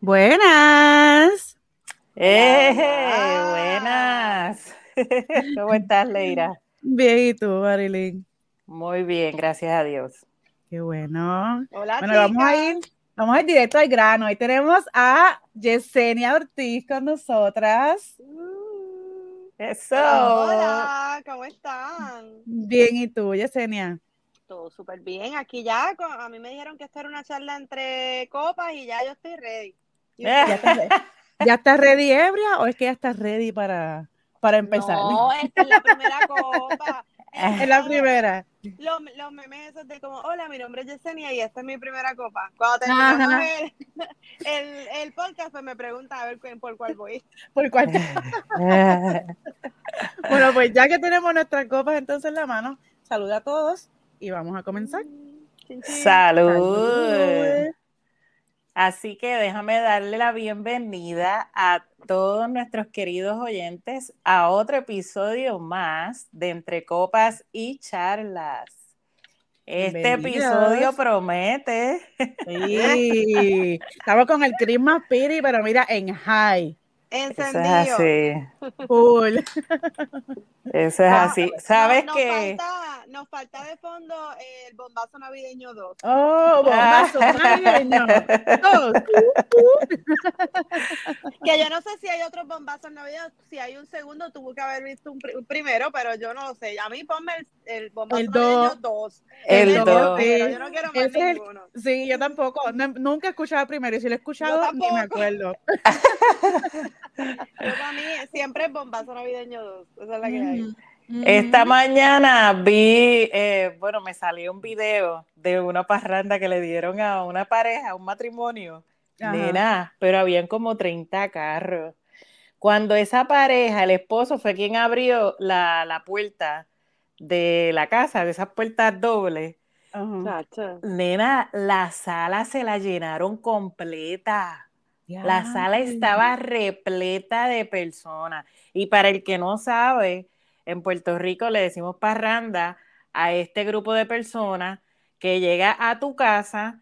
Buenas. ¡Eh! Buenas. ¿Cómo estás, Leira? Bien, ¿y tú, Marilyn? Muy bien, gracias a Dios. Qué bueno. Hola, Bueno, vamos a ir, vamos a ir directo al grano. Hoy tenemos a Yesenia Ortiz con nosotras. Eso. Hola, ¿cómo están? Bien, ¿y tú, Yesenia? Todo súper bien. Aquí ya, a mí me dijeron que esta era una charla entre copas y ya yo estoy ready. ¿Y ¿Ya estás, re- ¿ya estás ready ebria o es que ya estás ready para, para empezar? No, esta es la primera copa. Es la primera. Los, los memes esos de como, hola, mi nombre es Yesenia y esta es mi primera copa. Cuando terminamos el, el, el podcast, pues me pregunta a ver por cuál voy. Por cuál- Bueno, pues ya que tenemos nuestras copas entonces en la mano, saluda a todos y vamos a comenzar. Chin. Salud. Así que déjame darle la bienvenida a todos nuestros queridos oyentes a otro episodio más de Entre Copas y Charlas. Este episodio promete. Sí, estamos con el Christmas Piri, pero mira, en high. Eso es Encendido. así. Eso es Ah, así. ¿Sabes nos, qué? Nos falta, nos falta de fondo el bombazo navideño 2. Oh, bombazo navideño. Oh, Que yo no sé si hay otros bombazos navideños, si hay un segundo, tuvo que haber visto un, un primero, pero yo no lo sé. A mí ponme el, el bombazo El navideño dos. 2. El Ese yo no quiero más es el- ninguno. Sí, yo tampoco. No- nunca he escuchado el primero y si lo he escuchado, ni me acuerdo. Yo para mí siempre es bombazo navideño 2. Esa es la que hay. Esta mañana vi, eh, bueno, me salió un video de una parranda que le dieron a una pareja, a un matrimonio, Ajá. nena, pero habían como 30 carros. Cuando esa pareja, el esposo fue quien abrió la, la puerta de la casa, de esas puertas dobles, Ajá. Nena, la sala se la llenaron completa. La sala estaba repleta de personas. Y para el que no sabe, en Puerto Rico le decimos parranda a este grupo de personas que llega a tu casa.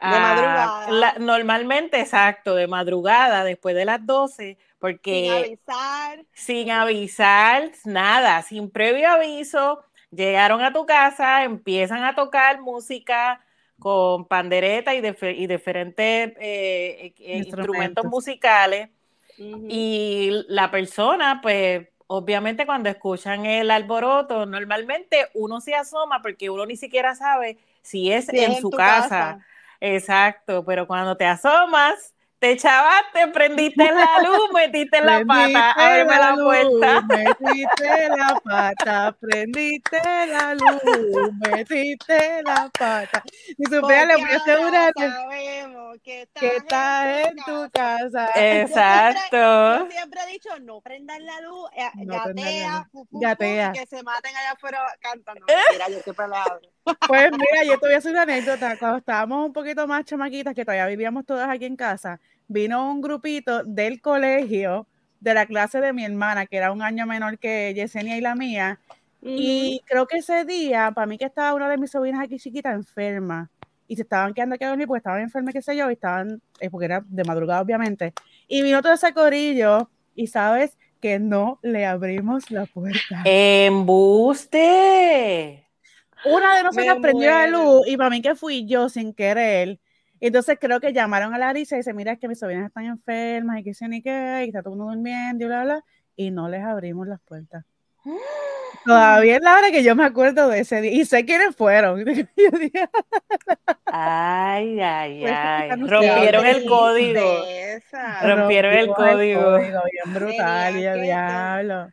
De madrugada. la- normalmente, exacto, de madrugada, después de las 12, Sin porque avisar. sin avisar, nada, sin previo aviso, llegaron a tu casa, empiezan a tocar música con pandereta y, dife- y diferentes eh, eh, eh, instrumentos Instrumentos. musicales. Y la persona, pues, obviamente cuando escuchan el alboroto, normalmente uno se asoma porque uno ni siquiera sabe si es Si en su casa. Exacto, pero cuando te asomas, te chavaste, prendiste la luz, metiste la pata, ábreme la puerta. Metiste la pata, prendiste la luz, metiste la pata. Si supiera, le voy a asegurar que estás, que estás en tu casa. Exacto. Yo siempre he dicho, no prendan la luz, eh, No la gatea, luz. fu, fu, fu, Gatea. y que se maten allá afuera cantando. Mentira, yo siempre la abro. Pues mira, yo te voy a hacer una anécdota. Cuando estábamos un poquito más chamaquitas, que todavía vivíamos todas aquí en casa, vino un grupito del colegio, de la clase de mi hermana, que era un año menor que Yesenia y la mía, Y creo que ese día, para mí que estaba una de mis sobrinas aquí chiquita enferma y se estaban quedando aquí a dormir porque estaban enfermas, qué sé yo, y estaban, eh, porque era de madrugada obviamente. Y vino todo ese corillo y sabes que no le abrimos la puerta. ¡Embuste! Una de nosotras prendió la luz y para mí que fui yo sin querer. Entonces creo que llamaron a Larisa y dice, mira, es que mis sobrinas están enfermas y que sé ni qué, y está todo el mundo durmiendo y bla, bla, y no les abrimos las puertas. Todavía es la hora que yo me acuerdo de ese día. Y sé quiénes fueron. Ay, ay, Pues, ay. Rompieron el código. Rompieron el código. Bien brutal, y el diablo.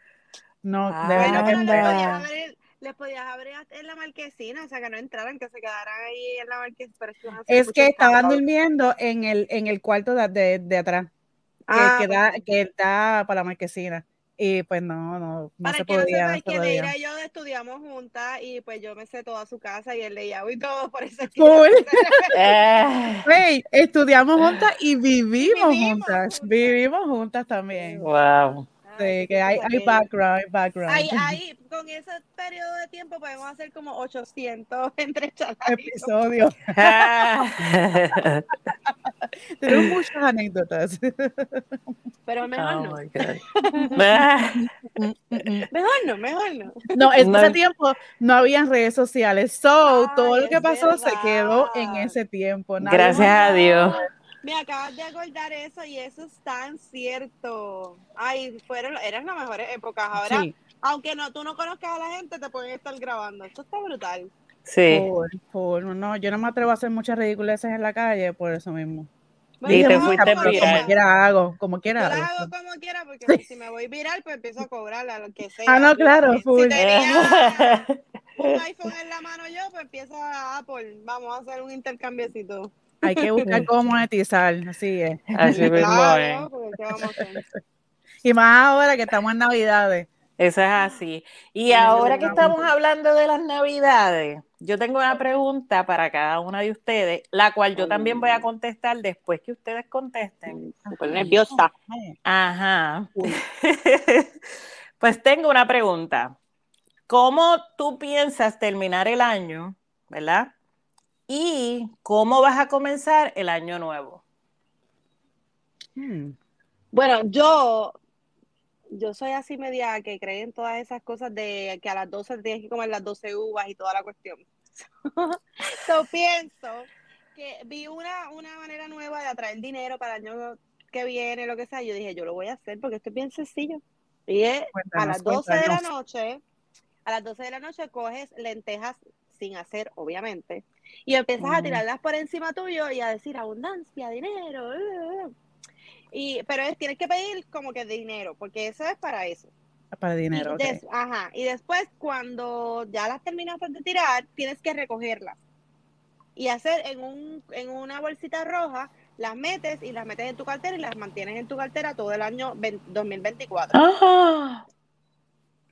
No, de Bueno, verdad que les podías, abrir, en la marquesina, o sea, que no entraran, que se quedaran ahí en la marquesina. Pero es que, no Es que estaban durmiendo en el, en el cuarto de, de, de atrás, que, Ah, que da, que da para la marquesina. Y pues no, no, no Para se el que no podía, sepa, no que. Leira y yo estudiamos juntas y pues yo me sé toda su casa y el layout y todo, por eso es que Cool. Eh, Pues Ey, estudiamos juntas y vivimos, juntas. Vivimos juntas también. Wow. Sí, que hay, hay background, hay background. Ahí, ahí, con ese periodo de tiempo podemos hacer como 800 entre episodios. Tenemos muchas anécdotas. Pero mejor oh no. mejor no, mejor no. No, en ese tiempo no había redes sociales. So, todo lo que pasó se quedó en ese tiempo. Gracias a Dios. Me acabas de acordar eso y eso es tan cierto. Ay, fueron, eran las mejores épocas. Ahora, aunque no, tú no conozcas a la gente, te pueden estar grabando. Esto está brutal. Sí. Por, no, yo no me atrevo a hacer muchas ridiculeces en la calle por eso mismo. y te fuiste viral. Como quiera hago, como quiera hago. hago como quiera, porque si me voy viral, pues empiezo a cobrar a lo que sea. Ah, no, claro, full. Tenía un iPhone en la mano yo, pues empiezo a Apple. Vamos a hacer un intercambiecito. Hay que buscar cómo monetizar, así es. Así mismo Y más ahora que estamos en Navidades. Eso es así. Y ahora que estamos hablando de las Navidades, yo tengo una pregunta para cada una de ustedes, la cual yo también voy a contestar después que ustedes contesten. Súper nerviosa. Ajá. pues tengo una pregunta. ¿Cómo tú piensas terminar el año, verdad? ¿Y cómo vas a comenzar el año nuevo? Hmm. Bueno, yo, yo soy así media que creen en todas esas cosas de que a las 12 tienes que comer las 12 uvas y toda la cuestión. Yo pienso que vi una, una manera nueva de atraer dinero para el año que viene, lo que sea. Yo dije, yo lo voy a hacer porque esto es bien sencillo. Y es a las 12 de la noche, a las 12 de la noche coges lentejas sin hacer, obviamente, y empiezas a tirarlas por encima tuyo y a decir abundancia, dinero. Eh, eh, eh". Y, pero es, tienes que pedir como que dinero, porque eso es para eso. Para dinero. Y Ajá. Y después, cuando ya las terminaste de tirar, tienes que recogerlas. Y hacer en, un, en una bolsita roja, las metes y las metes en tu cartera y las mantienes en tu cartera todo el año 2024. Ajá.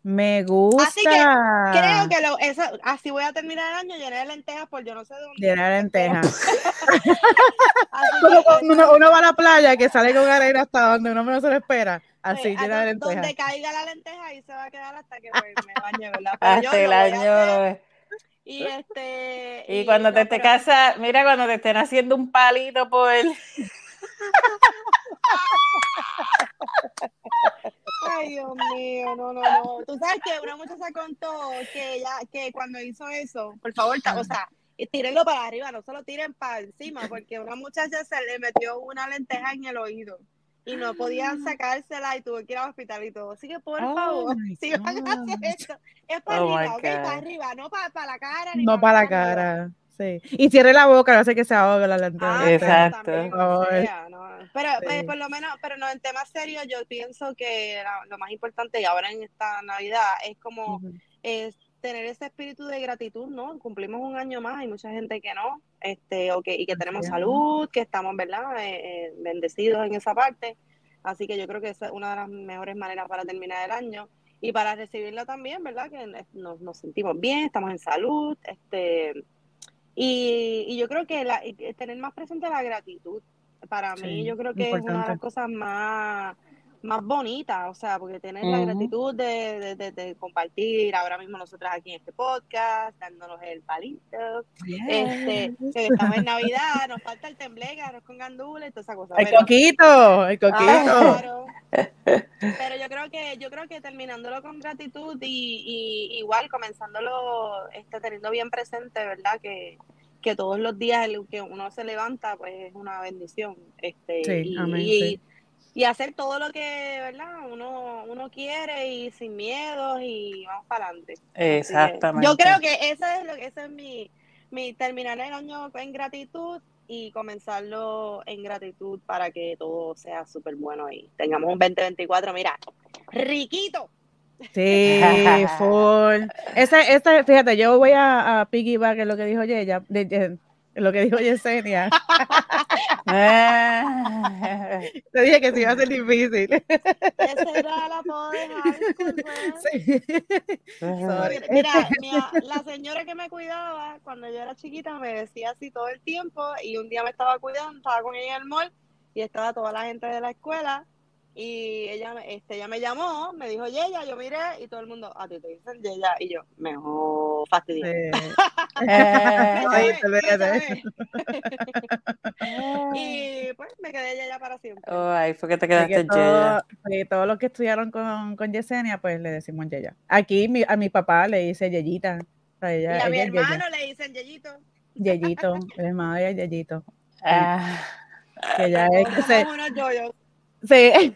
Me gusta. Así que creo que lo, eso, así voy a terminar el año lleno de lentejas por yo no sé dónde. Lleno de lentejas. uno, uno, va a la playa que sale con arena hasta donde uno menos se lo espera. Así, lleno de lentejas. Donde caiga la lenteja y se va a quedar hasta que pues, me bañe, ¿verdad? hasta el año. Y este. Y, cuando te, te casas, mira, cuando te estén haciendo un palito por. Ay, Dios mío, no, no, no. Tú sabes que una muchacha contó que ella, que cuando hizo eso, por favor, o sea, tírenlo para arriba, no solo tiren para encima, porque una muchacha se le metió una lenteja en el oído y no podían ah. sacársela y tuvo que ir al hospital y todo. Así que por favor, si van a hacer esto, es para oh arriba, ok, para arriba, no para, para la cara. Ni no para, la cara. Sí. Y cierre la boca, no sé que se ahogue la lenteja. Ah, Exacto. Pero pues, por lo menos, pero no, en temas serios, yo pienso que lo más importante y ahora en esta Navidad es como es tener ese espíritu de gratitud, ¿no? Cumplimos un año más, hay mucha gente que no, este, o que, y que tenemos salud, que estamos, ¿verdad? Eh, eh, bendecidos en esa parte. Así que yo creo que esa es una de las mejores maneras para terminar el año y para recibirlo también, ¿verdad? Que nos, nos sentimos bien, estamos en salud, este, y, y yo creo que la, tener más presente la gratitud, para mí yo creo que es una de las cosas más, más bonitas, o sea, porque tener la gratitud de, de, compartir ahora mismo nosotras aquí en este podcast, dándonos el palito, este, que estamos en Navidad, nos falta el tembleque, arroz con gandules, toda esa cosa. El coquito, el coquito. Pero yo creo que, yo creo que terminándolo con gratitud y, igual comenzándolo, este, teniendo bien presente, ¿verdad? Que, que todos los días el, que uno se levanta, pues es una bendición. Este, y, y, hacer todo lo que, ¿verdad? Uno, uno quiere y sin miedos y vamos para adelante. Exactamente. yo creo que ese es, lo, ese es mi, mi terminar el año en gratitud y comenzarlo en gratitud para que todo sea súper bueno y tengamos un 2024, mira, riquito. Sí, full. Esa, esa, fíjate, yo voy a, a piggyback en lo que dijo ella, de, lo que dijo Yesenia. Te dije que sí iba a ser difícil. Esa era la poder sí. Mira, la señora que me cuidaba cuando yo era chiquita me decía así todo el tiempo y un día me estaba cuidando, estaba con ella en el mall y estaba toda la gente de la escuela y ella, este, ella me llamó, me dijo Yeya, yo miré y todo el mundo, a ti te dicen Yeya y yo, mejor fastidio. y pues me quedé Yeya para siempre. ay, fue que te quedaste Yeya. Y todos los que estudiaron con, con Yesenia, pues le decimos Yeya. Aquí mi, a mi papá le dice Yeyita. y a mi hermano le dicen Yeyito. Yeyito, el hermano de Yeyito. Ah. Que ya es que se, Sí.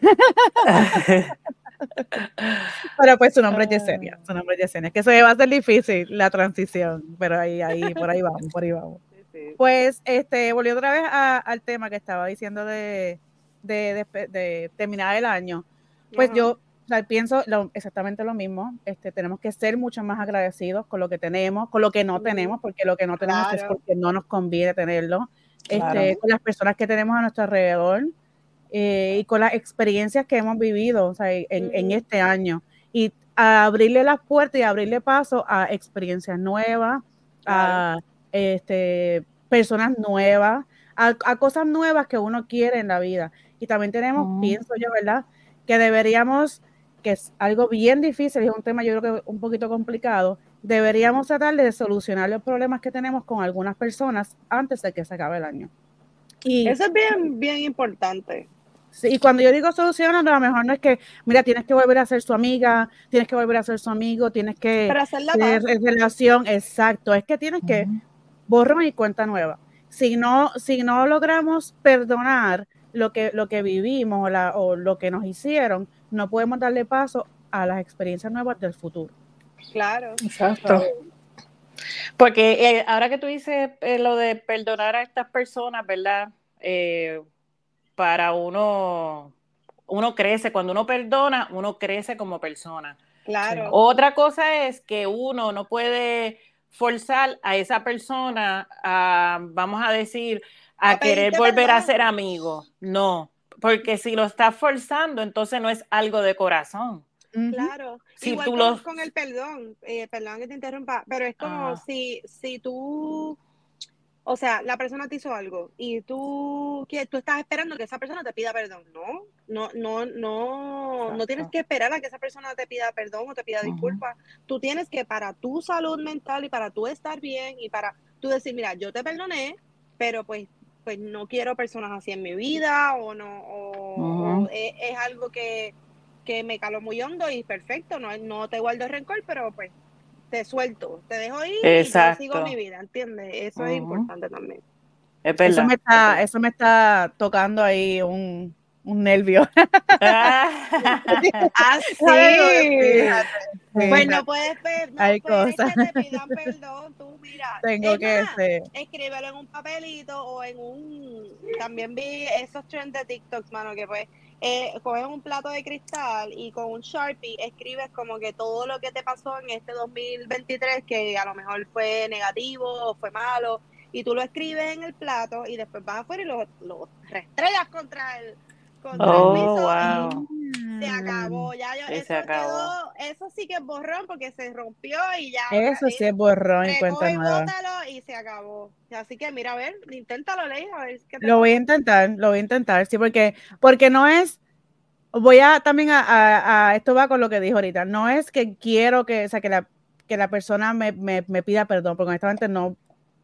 pero pues su nombre es Yesenia, su nombre es Yesenia, que se va a ser difícil la transición, pero ahí, ahí, por ahí vamos, por ahí vamos. Pues, este, volvió otra vez al tema que estaba diciendo de, de, terminar el año. Pues yo pienso exactamente lo mismo. Este, tenemos que ser mucho más agradecidos con lo que tenemos, con lo que no tenemos, porque lo que no tenemos es porque no nos conviene tenerlo. Este, con las personas que tenemos a nuestro alrededor, eh, y con las experiencias que hemos vivido en, este año. Y abrirle las puertas y abrirle paso a experiencias nuevas, a este, personas nuevas, a, cosas nuevas que uno quiere en la vida. Y también tenemos, pienso yo, ¿verdad? Que deberíamos, que es algo bien difícil, es un tema yo creo que un poquito complicado, deberíamos tratar de solucionar los problemas que tenemos con algunas personas antes de que se acabe el año. Y, Eso es bien, bien importante y cuando yo digo solución, a lo mejor no es que, mira, tienes que volver a ser su amiga, tienes que volver a ser su amigo, tienes que tener relación, exacto, es que tienes que borrar y cuenta nueva. Si no, si no logramos perdonar lo que, lo que vivimos o, lo que nos hicieron, no podemos darle paso a las experiencias nuevas del futuro. Claro. Exacto. Porque eh, ahora que tú dices eh, lo de perdonar a estas personas, ¿verdad? Eh, para uno, uno crece, cuando uno perdona, uno crece como persona. Claro. Otra cosa es que uno no puede forzar a esa persona a, vamos a decir, a, querer volver a ser amigo. No, porque si lo estás forzando, entonces no es algo de corazón. Claro, si igual tú con el perdón, eh, perdón que te interrumpa, pero es como si, si tú o sea, la persona te hizo algo y tú, que tú estás esperando que esa persona te pida perdón. No, no, no, no, no tienes que esperar a que esa persona te pida perdón o te pida disculpas. Tú tienes que para tu salud mental y para tú estar bien y para tú decir, mira, yo te perdoné, pero pues, pues no quiero personas así en mi vida o no, o, es, algo que, que me caló muy hondo y perfecto, no, no te guardo rencor, pero pues te suelto, te dejo ir y yo sigo mi vida, ¿entiendes? Eso es importante también. eso me está, eso me está tocando ahí un, un nervio. ah, sí. Pues no puedes, no Hay puedes cosas. que te pidan perdón, tú mira. Tengo que ser. Escríbelo en un papelito o en un. También vi esos trends de TikTok, mano, que pues eh, coges un plato de cristal y con un Sharpie escribes como que todo lo que te pasó en este 2023, que a lo mejor fue negativo o fue malo, y tú lo escribes en el plato y después vas afuera y lo, lo restrellas contra el, contra el oh, piso y se acabó. Ya eso, Quedó, eso sí que es borrón porque se rompió y ya. Eso sí es borrón y cuenta nueva. y se acabó. Así que mira, a ver, inténtalo, Ley, a ver qué Lo voy a intentar, lo voy a intentar, sí, porque, porque no es voy a también a, a, esto va con lo que dijo ahorita, no es que quiero que, o sea, que la, que la persona me, me, me, pida perdón, porque honestamente no,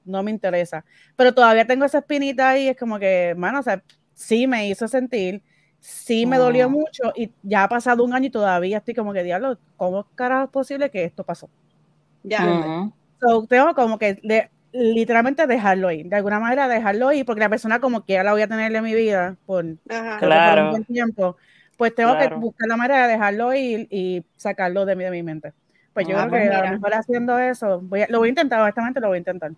no me interesa, pero todavía tengo esa espinita ahí, es como que, mano, o sea, sí me hizo sentir, sí me dolió mucho y ya ha pasado un año y todavía estoy como que, diablo, ¿cómo carajo es posible que esto pasó? Ya. tengo como que literalmente dejarlo ir, de alguna manera dejarlo ir, porque la persona como que ya la voy a tener en mi vida por, claro. un buen tiempo pues tengo que buscar la manera de dejarlo ir y sacarlo de mi, de mi mente. Pues yo ah, creo que a lo mejor haciendo eso, voy lo voy a intentar, honestamente lo voy a intentar.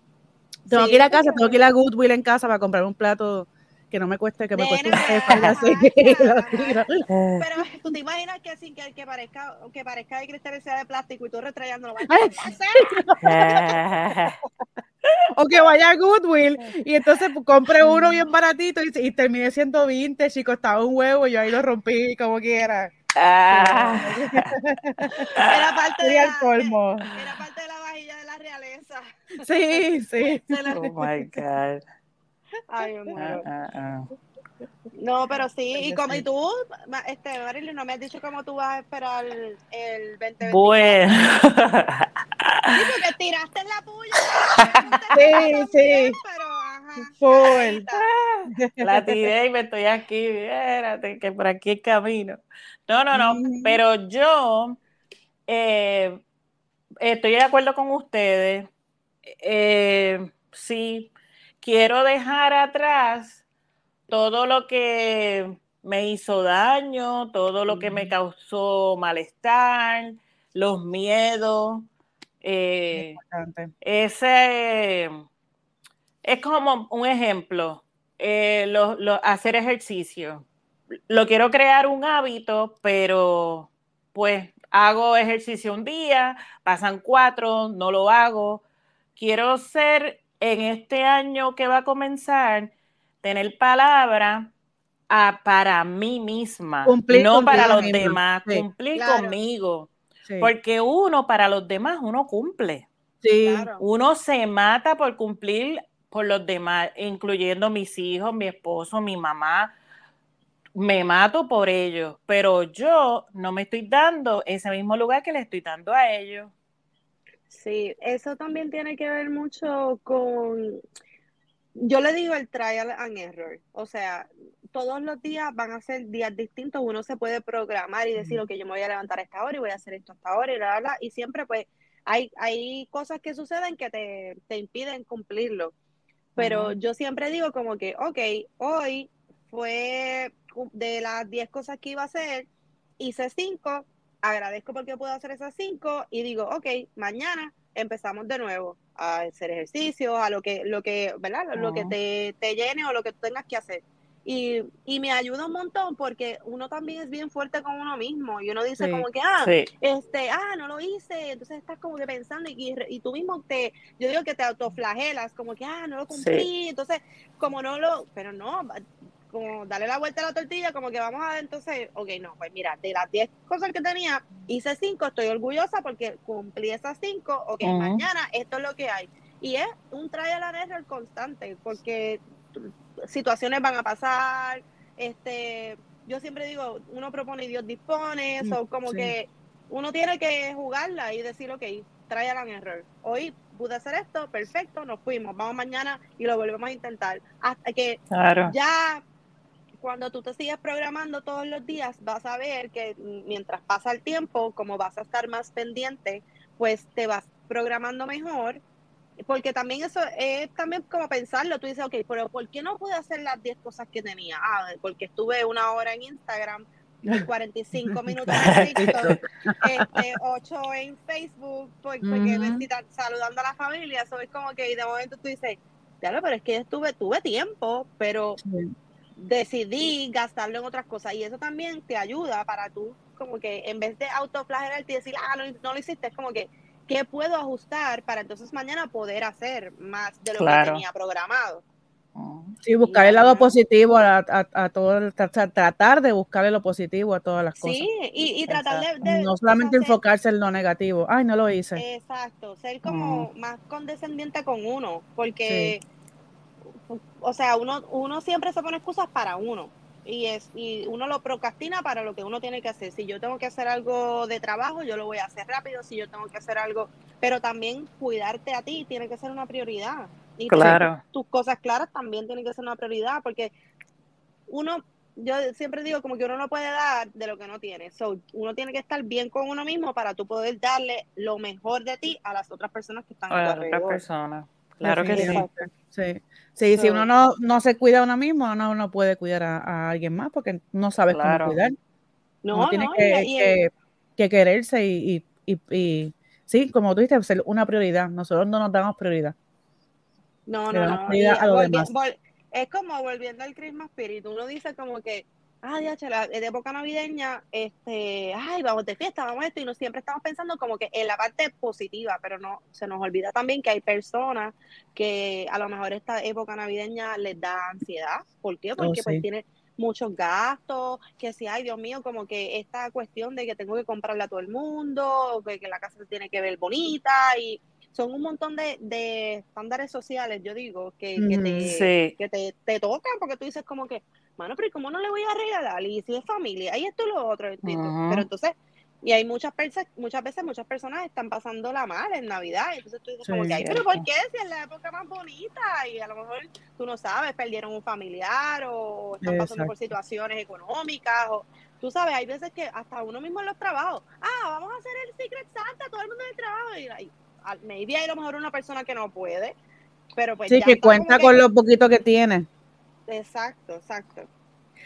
Tengo que ir a casa, tengo que ir a Goodwill en casa para comprar un plato que no me cueste, que me cueste un pero- tiro. Pero tú te imaginas que sin que, que parezca que parezca de cristal sea de plástico y tú retrayándolo. Ay. O que vaya a Goodwill y entonces compre uno bien baratito y, y termine siendo vintage y costaba un huevo y yo ahí lo rompí como quiera. Ah. Era parte, de la, colmo. era parte de la vajilla de la realeza. Sí, sí. Oh my God. Ay, me Ah, muero. ah, ah. No, pero sí, y como y tú, este, Marilyn, no me has dicho cómo tú vas a esperar el, el 2024. Bueno. Sí, porque tiraste en la puya. Sí, sí. Pero, ajá. Full. La tiré y me estoy aquí, espérate, que por aquí el camino. No, no, no, Mm. pero yo eh, estoy de acuerdo con ustedes. Eh, sí, quiero dejar atrás todo lo que me hizo daño, todo lo que me causó malestar, los miedos. eh, ese es como un ejemplo, eh, lo- lo- hacer ejercicio. Lo quiero crear un hábito, pero pues hago ejercicio un día, pasan cuatro, no lo hago. Quiero ser en este año que va a comenzar, tener palabra a- para mí misma, Cumplir no para los misma. demás, Sí, cumplir claro. conmigo. Sí, Porque uno, para los demás, uno cumple. sí. Claro. Uno se mata por cumplir por los demás, incluyendo mis hijos, mi esposo, mi mamá. Me mato por ellos, pero yo no me estoy dando ese mismo lugar que le estoy dando a ellos. Sí, eso también tiene que ver mucho con, yo le digo el trial and error, o sea, todos los días van a ser días distintos, uno se puede programar y decir, ok, yo me voy a levantar a esta hora y voy a hacer esto a esta hora y bla, bla, bla, y siempre pues hay, hay cosas que suceden que te, te impiden cumplirlo, pero yo siempre digo como que, ok, hoy fue de las 10 cosas que iba a hacer, hice 5, agradezco porque puedo hacer esas 5 y digo, ok, mañana empezamos de nuevo a hacer ejercicio, a lo que, lo que, ¿verdad? Lo que te, te llene o lo que tú tengas que hacer. Y, y me ayuda un montón porque uno también es bien fuerte con uno mismo y uno dice Sí. como que, ah, Sí, este, ah, no lo hice, entonces estás como que pensando y, y tú mismo te, yo digo que te autoflagelas, como que, ah, no lo cumplí, entonces, como no lo, pero no, como darle la vuelta a la tortilla, como que vamos a, entonces, ok, no, pues mira, de las 10 cosas que tenía, hice 5, estoy orgullosa porque cumplí esas 5, ok, mañana esto es lo que hay. Y es un trial and error constante, porque situaciones van a pasar, este, yo siempre digo, uno propone y Dios dispone, Mm, o como sí. que uno tiene que jugarla y decir, ok, trial and error. Hoy pude hacer esto, perfecto, nos fuimos, vamos mañana y lo volvemos a intentar. Hasta que claro. ya cuando tú te sigues programando todos los días, vas a ver que mientras pasa el tiempo, como vas a estar más pendiente, pues te vas programando mejor. Porque también eso es también como pensarlo. Tú dices, ok, pero ¿por qué no pude hacer las 10 cosas que tenía? Ah, porque estuve una hora en Instagram, 45 minutos en TikTok, este, 8 en Facebook, por- porque Ujú. me citan- saludando a la familia. Eso es como que y de momento tú dices, claro, pero es que estuve, tuve tiempo, pero Sí. Decidí gastarlo en otras cosas y eso también te ayuda para tú como que en vez de autoflagelarte y decir, ah, no, no lo hiciste, es como que, ¿qué puedo ajustar para entonces mañana poder hacer más de lo Claro. que tenía programado? Sí, buscar el lado positivo a, a, a todo, tratar de buscarle lo positivo a todas las cosas. Sí, y, y tratar de, de- No solamente enfocarse en lo negativo. Ay, no lo hice. Exacto, ser como Mm. más condescendiente con uno, porque, o sea, uno, uno siempre se pone excusas para uno y es y uno lo procrastina para lo que uno tiene que hacer. Si yo tengo que hacer algo de trabajo, yo lo voy a hacer rápido. Si yo tengo que hacer algo, pero también cuidarte a ti tiene que ser una prioridad. Y Claro. tus cosas claras también tiene que ser una prioridad, porque uno, yo siempre digo como que uno no puede dar de lo que no tiene. So, uno tiene que estar bien con uno mismo para tú poder darle lo mejor de ti a las otras personas que están A las otras personas. Claro que sí. Sí, sí si uno no, no se cuida a uno mismo, uno no puede cuidar a, a alguien más porque no sabes Claro. cómo cuidar. No, uno tiene no, que, y- que, que quererse y, y, y, sí, como tú dices, ser una prioridad. Nosotros no nos damos prioridad. No, no, no. prioridad Y a lo volvi- demás. vol- es como volviendo al Christmas Spirit, uno dice como que, ay, ya, la de época navideña, este, ay, vamos de fiesta, vamos a esto, y no siempre estamos pensando como que en la parte positiva, pero no, se nos olvida también que hay personas que a lo mejor esta época navideña les da ansiedad, ¿por qué? Oh, Porque pues tiene muchos gastos, que si, ay Dios mío, como que esta cuestión de que tengo que comprarle a todo el mundo, que, que la casa se tiene que ver bonita y son un montón de, de estándares sociales, yo digo, que, que, te, que te, te, tocan porque tú dices como que, mano, pero ¿cómo no le voy a regalar? Y si es familia, y esto y lo otro, pero entonces y hay muchas veces, muchas veces muchas personas están pasando la mal en Navidad. Entonces tú dices, como que, Ay, pero ¿por qué? Si es la época más bonita y a lo mejor tú no sabes, perdieron un familiar o están pasando por situaciones económicas o tú sabes, hay veces que hasta uno mismo en los trabajos, ah, vamos a hacer el Secret Santa, todo el mundo en el trabajo y, y maybe hay a lo mejor una persona que no puede, pero pues sí, que cuenta con lo poquito que tiene. Exacto, exacto.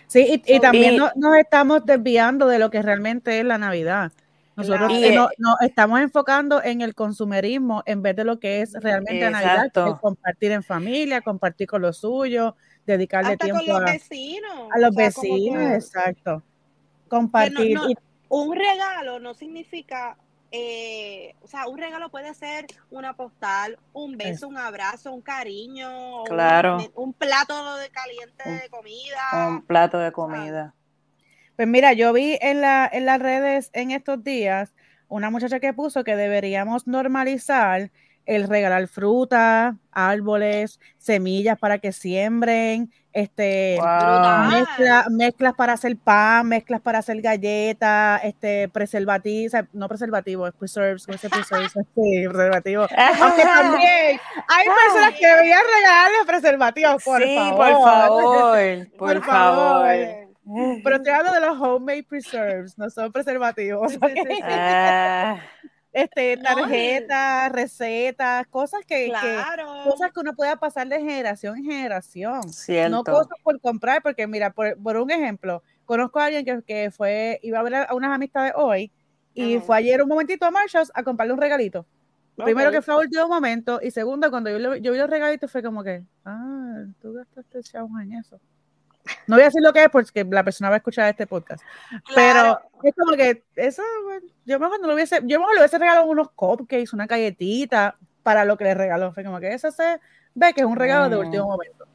Sí, y, también nos, estamos desviando de lo que realmente es la Navidad. Nosotros nos, estamos enfocando en el consumerismo en vez de lo que es realmente Navidad, que es compartir en familia, compartir con los suyos, dedicarle tiempo a, vecinos. a los vecinos, exacto. Compartir. un regalo no significa eh, o sea, un regalo puede ser una postal, un beso, un abrazo, un cariño, claro. un, plato de caliente de comida. Un plato de comida. Pues mira, yo vi en, la, en las redes en estos días una muchacha que puso que deberíamos normalizar el regalar fruta, árboles, semillas para que siembren, este, mezclas para hacer pan, mezclas para hacer galletas, este, preservativos, no preservativos, preserves, ¿cómo se preserves? Sí, preservativos. Aunque también hay personas que deberían regalarles preservativos, por sí, favor. por favor, por, favor. Pero estoy hablando de los homemade preserves, no son preservativos. Ah este, tarjetas, recetas, cosas que, cosas que uno pueda pasar de generación en generación. No cosas por comprar, porque mira, por, un ejemplo, conozco a alguien que, que, fue, iba a ver a unas amistades hoy y fue ayer un momentito a Marshalls a comprarle un regalito. Primero que fue a último momento y segundo, cuando yo, yo vi los regalitos fue como que, ah, tú gastaste chavos en eso. No voy a decir lo que es porque la persona va a escuchar este podcast. Pero es como que eso, yo mejor no lo hubiese, yo mejor le hubiese regalado unos cupcakes, una galletita para lo que le regaló. Fue como que eso se ve que es un regalo de último momento.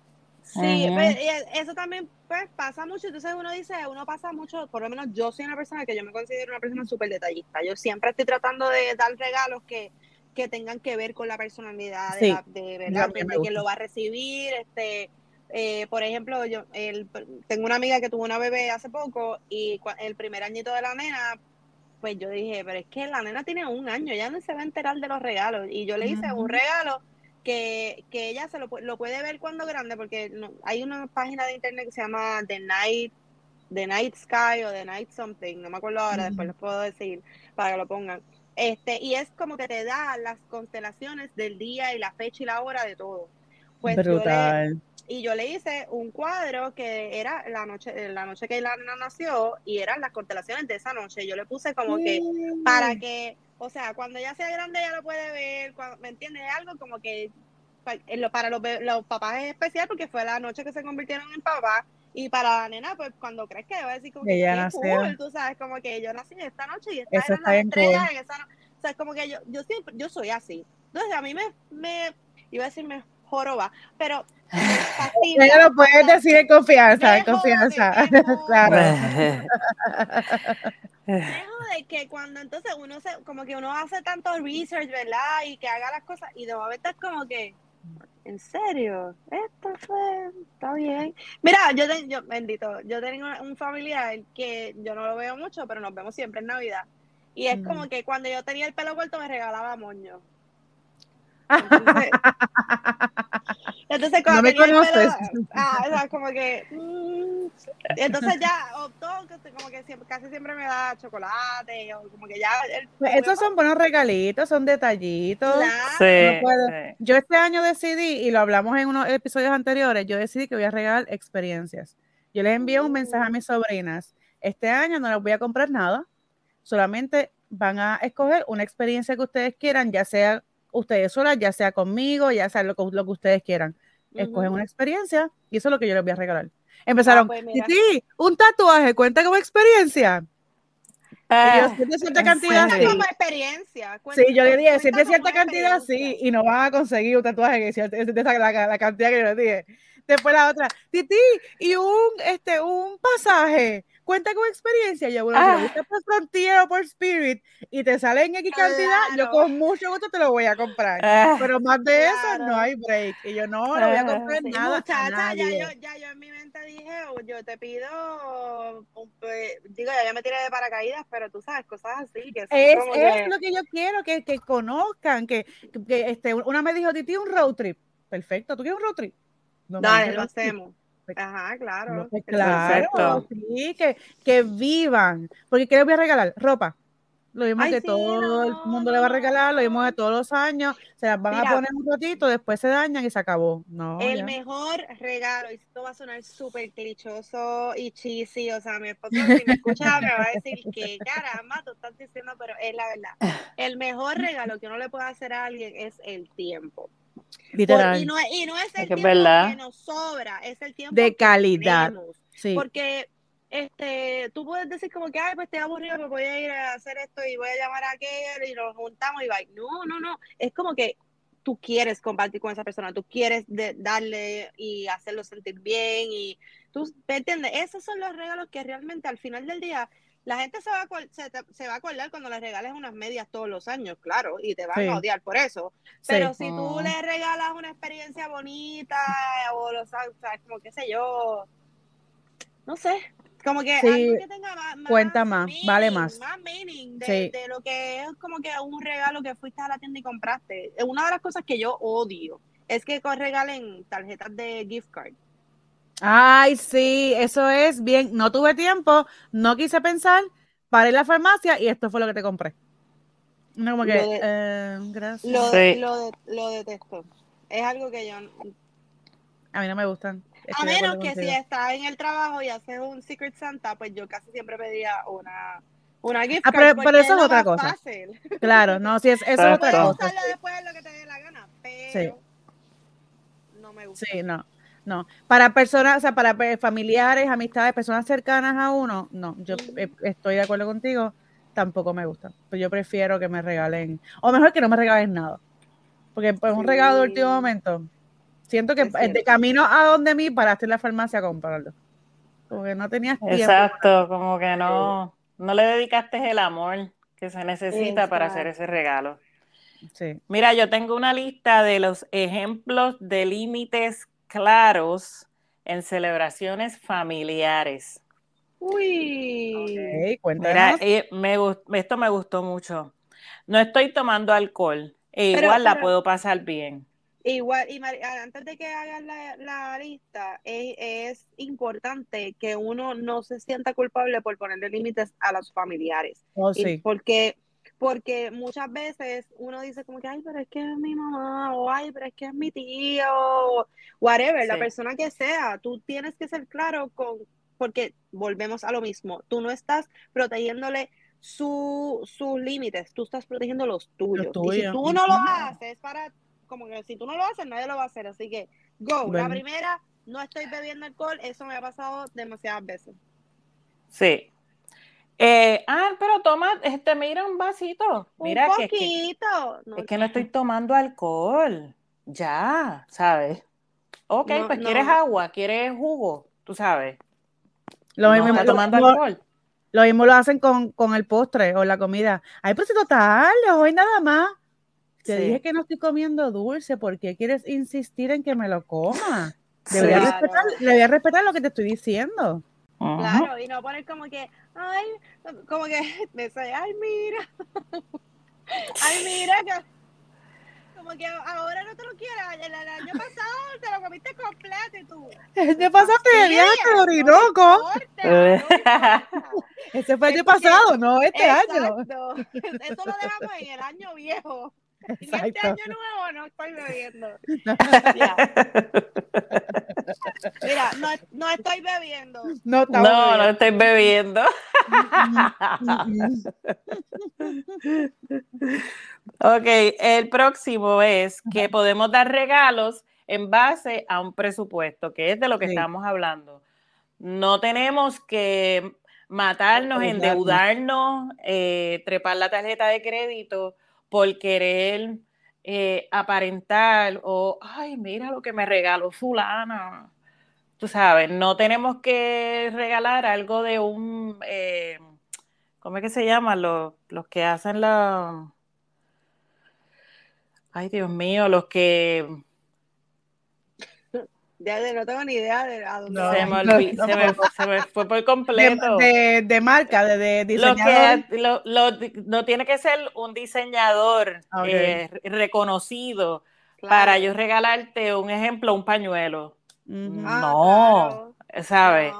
Sí, pues, eso también pues, pasa mucho. Entonces uno dice, uno pasa mucho, por lo menos yo soy una persona que yo me considero una persona súper detallista. Yo siempre estoy tratando de dar regalos que, que tengan que ver con la personalidad de, de, ¿verdad? de quien lo va a recibir, este eh, por ejemplo, yo el, tengo una amiga que tuvo una bebé hace poco y el primer añito de la nena, pues yo dije, pero es que la nena tiene un año, ya no se va a enterar de los regalos. Y yo le hice un regalo que, que ella se lo, lo, puede ver cuando grande, porque hay una página de internet que se llama The Night, The Night Sky o The Night Something, no me acuerdo ahora, después les puedo decir para que lo pongan. Este, y es como que te da las constelaciones del día y la fecha y la hora de todo. Pues Brutal y yo le hice un cuadro que era la noche, la noche que la nena nació y eran las constelaciones de esa noche. Yo le puse como que para que, o sea, cuando ella sea grande ya lo puede ver, ¿me entiendes? Algo como que para los, los papás es especial porque fue la noche que se convirtieron en papá y para la nena, pues cuando crees que va a decir como que ella cool, tú sabes, como que yo nací esta noche y esta era la estrella en esa O sea, como que yo, yo siempre, yo soy así. Entonces a mí me, me iba a decirme joroba, pero Ella lo puedes decir en confianza, en confianza. claro. Dejo de que cuando entonces uno se, como que uno hace tanto research, ¿verdad? Y que haga las cosas, y de momento es como que, ¿en serio? Esto fue, está bien. Mira, yo, yo bendito, yo tengo un familiar que yo no lo veo mucho, pero nos vemos siempre en Navidad. Y es como que cuando yo tenía el pelo corto me regalaba moño. Entonces, cuando no me conoces. ah, como que. Mm, entonces ya optó, como que siempre, casi siempre me da chocolate, o como que ya. Pues esos son buenos regalitos, son detallitos. Yo este año decidí, y lo hablamos en unos episodios anteriores, yo decidí que voy a regalar experiencias. Yo les envío un mensaje a mis sobrinas. Este año no les voy a comprar nada, solamente van a escoger una experiencia que ustedes quieran, ya sea ustedes solas, ya sea conmigo, ya sea lo, que ustedes quieran. Escogen una experiencia Y eso es lo que yo les voy a regalar. Empezaron, Ah, pues sí, un tatuaje, cuenta como experiencia. yo, siempre cierta ¿en cantidad, sí. como experiencia. Sí, yo le dije, como cierta cantidad, sí, y no van a conseguir un tatuaje que sea de la, la cantidad que yo les dije. Después la otra, Titi, y un, este, un pasaje, cuenta con experiencia. Yo, bueno, si Ah. lo buscas por Frontier o por Spirit y te sale en X cantidad, yo Claro. con mucho gusto te lo voy a comprar. Ah, Pero más de eso no Claro. hay break. Y yo no le voy a Ah, comprar Sí, nada. a muchacha, ya yo, ya yo en mi mente dije, yo te pido, un pe- digo, ya yo me tiré de paracaídas, pero tú sabes, cosas así, que son Es, como es que- lo que yo quiero, que, que conozcan, que, que, este, una me dijo, Titi, un road trip. Perfecto, ¿tú quieres un road trip? No, Dale, lo road Ajá, claro. No, pues claro, Perfecto. sí, que, que vivan. Porque ¿qué les voy a regalar? Ropa. Lo mismo Ay, que sí, todo el no, mundo le va a regalar, lo mismo de todos los años, se las van Mira. a poner un ratito, después se dañan y se acabó. No, El ya. mejor regalo, y esto va a sonar súper clichoso y cheesy, o sea, mi esposo si me escucha me va a decir que caramba, tú estás diciendo, pero es la verdad. El mejor regalo que uno le puede hacer a alguien es el tiempo. Por- Literal, y, no, es- y no es el Es que tiempo verdad. que nos sobra, es el tiempo de que calidad. tenemos. Sí, Porque este, tú puedes decir como que, ay, pues estoy aburrido, me voy a ir a hacer esto y voy a llamar a aquel y nos juntamos y va. No, no, no. Es como que tú quieres compartir con esa persona, tú quieres de- darle y hacerlo sentir bien y tú, ¿me entiendes? Esos son los regalos que realmente al final del día la gente se va, a, se, te- se va a acordar cuando le regales unas medias todos los años, claro, y te van Sí. a odiar por eso. sí. Pero si tú Mm. le regalas una experiencia bonita o los, o sea, como qué sé yo, no sé, como que Sí, algo que tenga más, cuenta más, vale más. Más meaning de, Sí. de lo que es como que un regalo que fuiste a la tienda y compraste. Una de las cosas que yo odio es que regalen tarjetas de gift card. Ay, sí, eso es bien. No tuve tiempo, no quise pensar, paré en la farmacia y esto fue lo que te compré. No, como que, Lo de- eh, gracias. Lo, Sí. lo, de- lo detesto. Es algo que yo A mí no me gustan. A Estoy menos que si estás en el trabajo y haces un Secret Santa, pues yo casi siempre pedía una, una gift Ah, pero- pero eso es otra cosa. Fácil. Claro, no, sí, es, eso es Exacto. otra Puedes cosa. después lo que te dé la gana, pero no me gusta. Sí, no, no. Para personas, o sea, para familiares, amistades, personas cercanas a uno, no, yo eh, estoy de acuerdo contigo, tampoco me gusta. Pues yo prefiero que me regalen, o mejor que no me regalen nada. Porque pues un regalo de último momento, siento que de camino a donde mí paraste en la farmacia a comprarlo. Como que no tenías tiempo. Exacto, como que no, no le dedicaste el amor que se necesita para hacer ese regalo. Sí. Mira, yo tengo una lista de los ejemplos de límites claros en celebraciones familiares. Uy. Ok, Mira, cuéntanos. eh, me gust- esto me gustó mucho. No estoy tomando alcohol, e Pero- igual la pero- puedo pasar bien. Igual, y antes de que hagas la, la lista, es, es importante que uno no se sienta culpable por ponerle límites a los familiares. Oh, sí. Porque, porque muchas veces uno dice como que, ay, pero es que es mi mamá, o ay, pero es que es mi tío, o whatever, la persona que sea, tú tienes que ser claro con, porque volvemos a lo mismo, tú no estás protegiéndole su, sus límites, tú estás protegiendo los tuyos. Y si tú no lo haces, para, como que si tú no lo haces, nadie lo va a hacer, así que, go, la primera, no estoy bebiendo alcohol, eso me ha pasado demasiadas veces. Sí. Eh, ah, pero toma, este, mira un vasito. Mira Un que, es que, poquito. No, es que no estoy tomando alcohol. Ya, ¿sabes? Ok, No, pues no. quieres agua, quieres jugo, tú sabes. Lo No mismo, tomando lo- alcohol. Lo mismo lo hacen con, con el postre o la comida. Ay, si total, hoy nada más. Te Sí. dije que no estoy comiendo dulce, ¿por qué quieres insistir en que me lo coma? Deberías Sí. Claro. respetar, deberías respetar lo que te estoy diciendo. Claro, y no poner como que, ay, como que, me dice, ay, mira, ay, mira, que, como que ahora no te lo quieras, el, el año pasado te lo comiste completo y tú. ¿Qué pasaste de viaje a "Mira, Orinoco? No me importa, no me importa". Ese fue el año pasado, no este año. Exacto, eso lo dejamos en el año viejo. Este Exacto. año nuevo no estoy bebiendo. Mira, no, no estoy bebiendo. No, No, no estoy bebiendo. Ok, el próximo es que podemos dar regalos en base a un presupuesto, que es de lo que estamos hablando. No tenemos que matarnos, endeudarnos, eh, trepar la tarjeta de crédito por querer eh, aparentar o, ay, mira lo que me regaló fulana. Tú sabes, no tenemos que regalar algo de un, eh, ¿cómo es que se llama? Los, los que hacen la... Ay, Dios mío, los que no tengo ni idea de a dónde se, me se, me, fue por completo. De, marca, de, diseñador. Lo que, no tiene que ser un diseñador eh, reconocido para yo regalarte un ejemplo, un pañuelo. No, ah, ¿sabes?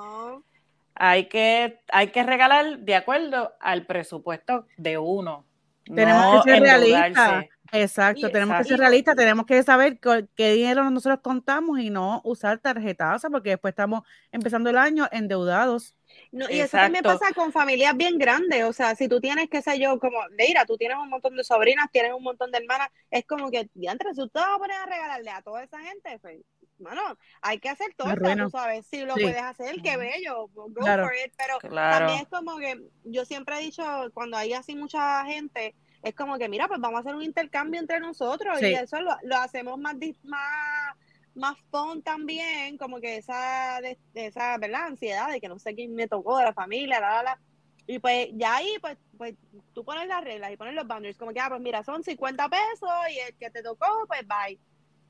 Hay, que, hay que regalar de acuerdo al presupuesto de uno. Tenemos que ser realistas. Exacto, tenemos que ser realistas, tenemos que saber qué dinero nosotros contamos y no usar tarjetaza, porque después estamos empezando el año endeudados. No, y eso también pasa con familias bien grandes, o sea, si tú tienes, qué sé yo, como, Leira, tú tienes un montón de sobrinas, tienes un montón de hermanas, es como que, entre si usted va a poner a regalarle a toda esa gente, pues, bueno, hay que hacer todo, tú sabes, si lo puedes hacer, qué bello, go for it, pero también es como que, yo siempre he dicho, cuando hay así mucha gente, es como que, mira, pues vamos a hacer un intercambio entre nosotros y eso lo, hacemos más, más, más fun también, como que esa, de, esa ¿verdad? ansiedad de que no sé quién me tocó de la familia, la, la, la. Y pues ya ahí, pues, pues tú pones las reglas y pones los boundaries, como que, ah, pues mira, son 50 pesos y el que te tocó, pues bye.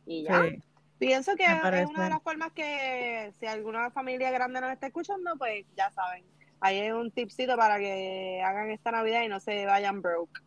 Y ya. Pienso que es una de las formas que si alguna familia grande nos está escuchando, pues ya saben ahí hay un tipcito para que hagan esta Navidad y no se vayan broke.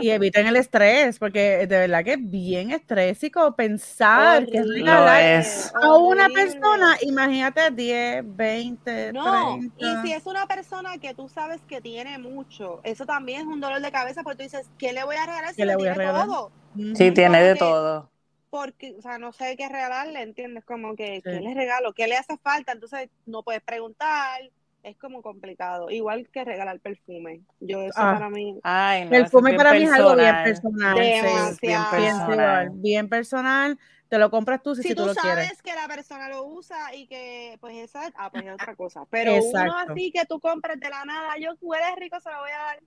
Y eviten el estrés, porque de verdad que es bien estrésico pensar que es a una persona, imagínate 10, 20, no, Y si es una persona que tú sabes que tiene mucho, eso también es un dolor de cabeza, porque tú dices, ¿qué le voy a regalar si le voy a regalar? todo? Sí, tiene de todo. Porque, o sea, no sé qué regalarle, ¿entiendes? Como que, ¿qué le regalo? ¿Qué le hace falta? Entonces, no puedes preguntar es como complicado. Igual que regalar perfume. Yo eso ah. para mí. Ay, perfume para mí es algo bien personal. bien personal. Bien, personal. Te lo compras tú si, tú, lo quieres. sabes que la persona lo usa y que, pues esa ah, pues es otra cosa. Pero uno así que tú compras de la nada, yo huele rico, se lo voy a dar.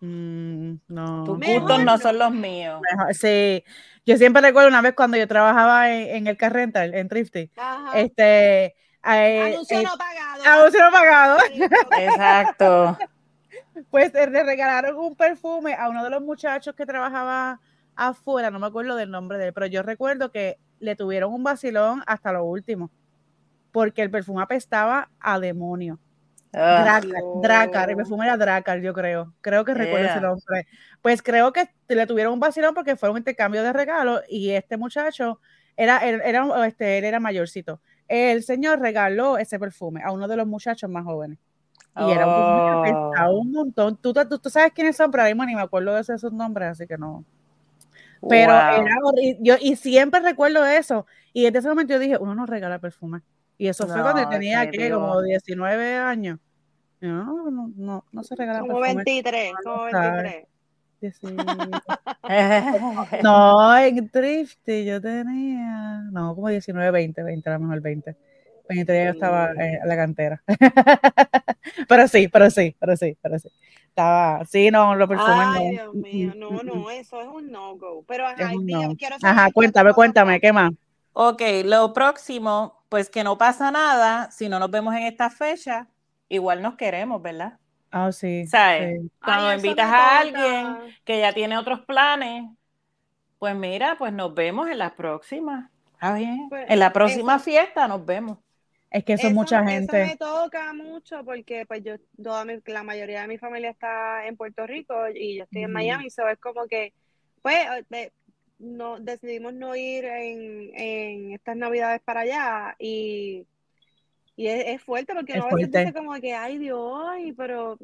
Mm, no. Tus gustos no son los míos. Sí, yo siempre recuerdo una vez cuando yo trabajaba en, el car rental, en Thrifty, este, eh, anuncio eh, no pagado. Anuncio no pagado. Exacto. Pues eh, le regalaron un perfume a uno de los muchachos que trabajaba afuera, no me acuerdo del nombre de él, pero yo recuerdo que le tuvieron un vacilón hasta lo último, porque el perfume apestaba a demonio. Dracar, el perfume era Dracar, yo creo. Creo que recuerdo ese nombre. Pues creo que le tuvieron un vacilón porque fue un intercambio de regalos y este muchacho era, era, este, él era mayorcito el señor regaló ese perfume a uno de los muchachos más jóvenes. Y era un perfume que oh. un montón. ¿Tú, tú, sabes quiénes son, pero ahí ni me acuerdo de esos nombres, así que no. Pero era yo y siempre recuerdo eso. Y en ese momento yo dije, uno no regala perfume. Y eso fue cuando tenía que como 19 años. No, no, no, no se regala como perfume. 23, como 23. no, en Thrifty yo tenía, no, como 19, 20, 20, a lo mejor 20. 20 yo estaba en la cantera. pero sí, pero sí, pero sí, pero sí. Estaba, sí, no, lo perfumes Ay, Dios mío, no, no, eso es un no-go. Pero ajá, no. quiero saber Ajá, cuéntame, cuéntame, ¿qué más? Ok, lo próximo, pues que no pasa nada si no nos vemos en esta fecha, igual nos queremos, ¿verdad? Ah, sí. ¿Sabes? Cuando invitas a alguien que ya tiene otros planes, pues mira, pues nos vemos en la próxima. Ah, bien. Pues, en la próxima fiesta nos vemos. Es que eso, es mucha gente. Eso me toca mucho porque pues yo, toda la mayoría de mi familia está en Puerto Rico y yo estoy en Miami, so es como que, pues, eh, no, decidimos no ir en, en estas navidades para allá y y es, fuerte porque no a veces dice como que, ay Dios, pero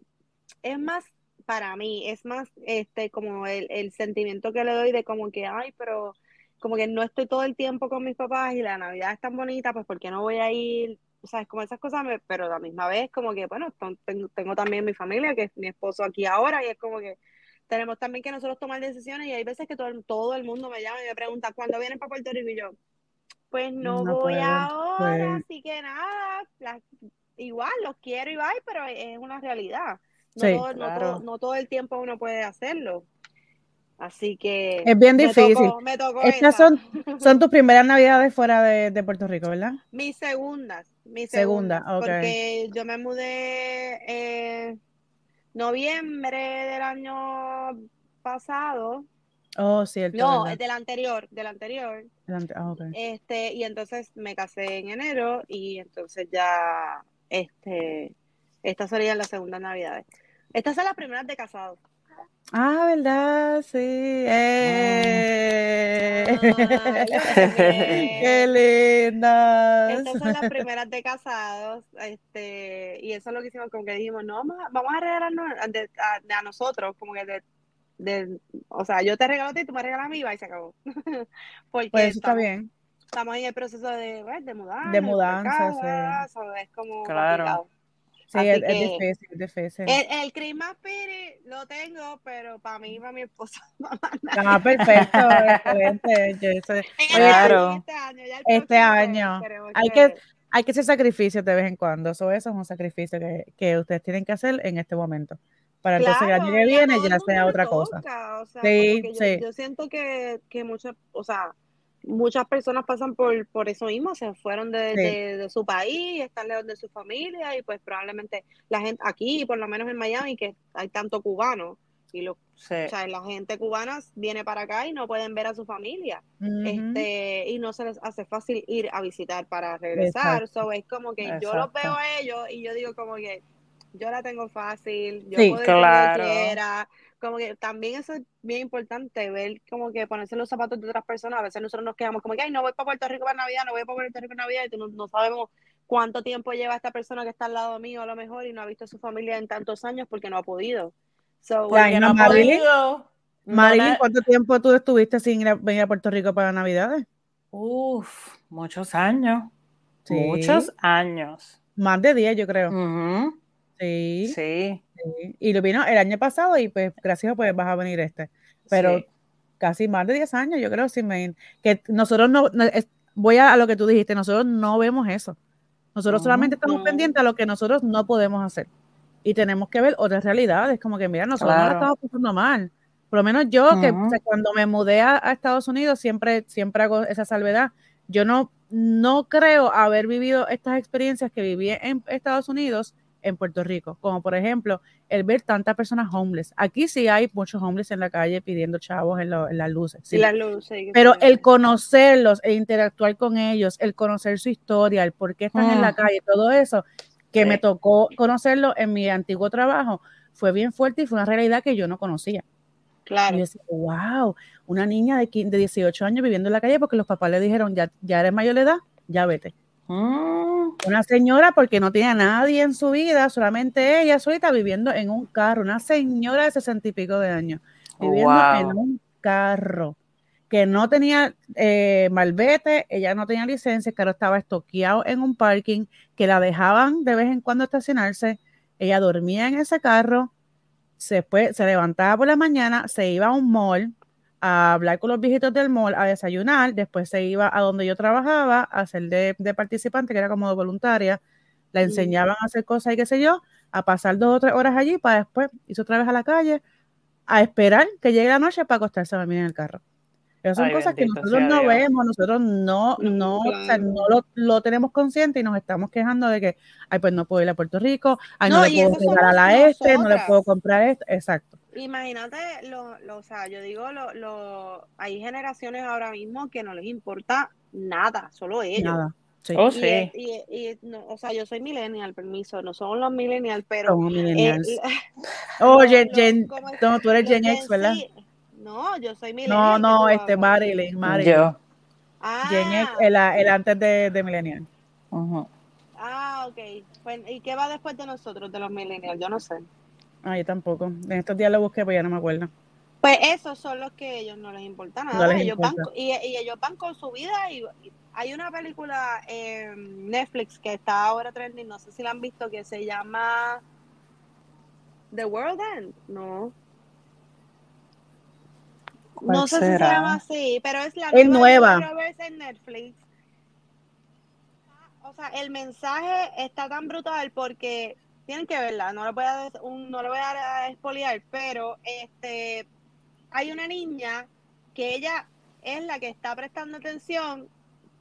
es más para mí, es más este como el, el sentimiento que le doy de como que, ay, pero como que no estoy todo el tiempo con mis papás y la Navidad es tan bonita, pues ¿por qué no voy a ir? O sea, es como esas cosas, pero a la misma vez como que, bueno, tengo, tengo también mi familia, que es mi esposo aquí ahora, y es como que tenemos también que nosotros tomar decisiones y hay veces que todo, todo el mundo me llama y me pregunta, ¿cuándo vienen para Puerto Rico? Y yo, Pues no, voy ahora, así que nada, igual los quiero y bye, pero es una realidad. No, todo, no, todo, el tiempo uno puede hacerlo. Así que. Es bien difícil. Me tocó, Estas son, son tus primeras navidades fuera de, Puerto Rico, ¿verdad? Mis segundas. Mi segunda, Porque yo me mudé eh, noviembre del año pasado. Oh, cierto. No, es del anterior, del anterior. Ah, este, y entonces me casé en enero y entonces ya, este, estas serían las segundas navidades. Estas son las primeras de casados. Ah, ¿verdad? Sí. ¡Eh! ¡Qué lindas! Estas son las primeras de casados. Este, y eso es lo que hicimos, como que dijimos, no, vamos a, vamos a regalarnos a, nosotros, como que de, de, o sea, yo te regalo a ti, tú me regalas a mí y se acabó. Porque pues está bien. Estamos en el proceso de, pues, de mudanza. De mudanza, sí. es como claro. Sí, es, difícil, es difícil. El, el Christmas Spirit lo tengo, pero para mí y para mi esposa. Ah, perfecto, excelente. Yo claro. Este año, ya este año. Hay que, hay que hacer sacrificios de vez en cuando. Eso, eso es un sacrificio que, que ustedes tienen que hacer en este momento. Para entonces el año que viene ya sea otra cosa. O sea, sí, sí. Yo, yo, siento que, que muchas, o sea, muchas personas pasan por, por eso mismo, se fueron de, de, su país, están lejos de su familia y pues probablemente la gente aquí, por lo menos en Miami, que hay tanto cubano y lo, o sea, la gente cubana viene para acá y no pueden ver a su familia este y no se les hace fácil ir a visitar para regresar, so, es como que yo los veo a ellos y yo digo como que yo la tengo fácil, yo puedo ir claro. quiera como que también eso es bien importante, ver como que ponerse los zapatos de otras personas. A veces nosotros nos quedamos como que, ay, no voy para Puerto Rico para Navidad, no voy para Puerto Rico para Navidad, y no, sabemos cuánto tiempo lleva esta persona que está al lado mío a lo mejor y no ha visto a su familia en tantos años porque no ha podido. So, no, Marilyn, ¿cuánto tiempo tú estuviste sin venir a Puerto Rico para Navidades? Uf, muchos años. Muchos años. Más de 10, yo creo. Sí. Sí. Y lo vino el año pasado y pues gracias pues vas a venir este. Pero casi más de 10 años, yo creo, sin venir. Que nosotros no, voy a, lo que tú dijiste, nosotros no vemos eso. Nosotros solamente estamos pendientes a lo que nosotros no podemos hacer. Y tenemos que ver otras realidades, como que mira, nosotros no lo estamos pasando mal. Por lo menos yo, que cuando me mudé a, Estados Unidos, siempre, siempre hago esa salvedad. Yo no, no creo haber vivido estas experiencias que viví en Estados Unidos en Puerto Rico, como por ejemplo el ver tantas personas homeless. Aquí sí hay muchos homeless en la calle pidiendo chavos en, las luces. Sí. Las luces Pero el conocerlos e interactuar con ellos, el conocer su historia, el por qué están en la calle, todo eso, que me tocó conocerlo en mi antiguo trabajo, fue bien fuerte y fue una realidad que yo no conocía. Claro. Y yo decía, wow, una niña de, de 18 años viviendo en la calle porque los papás le dijeron, ya, ya eres mayor de edad, ya vete. Mm. Una señora porque no tiene a nadie en su vida, solamente ella solita viviendo en un carro, una señora de sesenta y pico de años, viviendo en un carro, que no tenía eh, malvete, ella no tenía licencia, el carro estaba estoqueado en un parking, que la dejaban de vez en cuando estacionarse, ella dormía en ese carro, se, se levantaba por la mañana, se iba a un mall, a hablar con los viejitos del mall, a desayunar, después se iba a donde yo trabajaba a hacer de, participante, que era como voluntaria, la enseñaban a hacer cosas y qué sé yo, a pasar dos o tres horas allí para después irse otra vez a la calle a esperar que llegue la noche para acostarse a dormir en el carro. Esas son cosas que nosotros no vemos, nosotros no, no, no lo, tenemos consciente y nos estamos quejando de que, ay, pues no puedo ir a Puerto Rico, ay, no, le puedo llegar a la este, no le puedo comprar esto, exacto. Imagínate, lo, lo, o sea, yo digo, lo, lo, hay generaciones ahora mismo que no les importa nada, solo ellos. Nada. Sí. Oh, sí. Y, no, o sea, yo soy millennial, permiso, no somos los millennials, pero. Somos millennials. Oye, no, tú eres Gen X, ¿verdad? No, yo soy millennial. No, no, este Marilyn, Marilyn. Yo. Ah. Gen X, el, el antes de, de millennial. Ah, ok. Pues, ¿Y qué va después de nosotros, de los millennials? Yo no sé. Ah, yo tampoco. En estos días lo busqué, pero ya no me acuerdo. Pues esos son los que ellos no les importa nada. ellos Van, y, ellos van con su vida y, hay una película en Netflix que está ahora trending, no sé si la han visto, que se llama The World End. No. No sé si se llama así, pero es la nueva. en Netflix o sea, el mensaje está tan brutal porque tienen que verla, no le voy a, un, no le voy a expoliar, pero este hay una niña que ella es la que está prestando atención,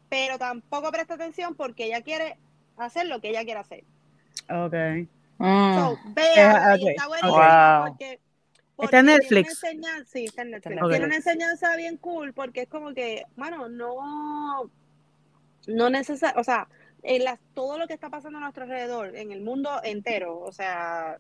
pero tampoco presta atención porque ella quiere hacer lo que ella quiere hacer. Ok. Mm. vea, está bueno porque, está en Netflix. sí, está en Netflix. Tiene una enseñanza bien cool porque es como que, bueno, no, no necesariamente, o sea, en las, todo lo que está pasando a nuestro alrededor, en el mundo entero, o sea,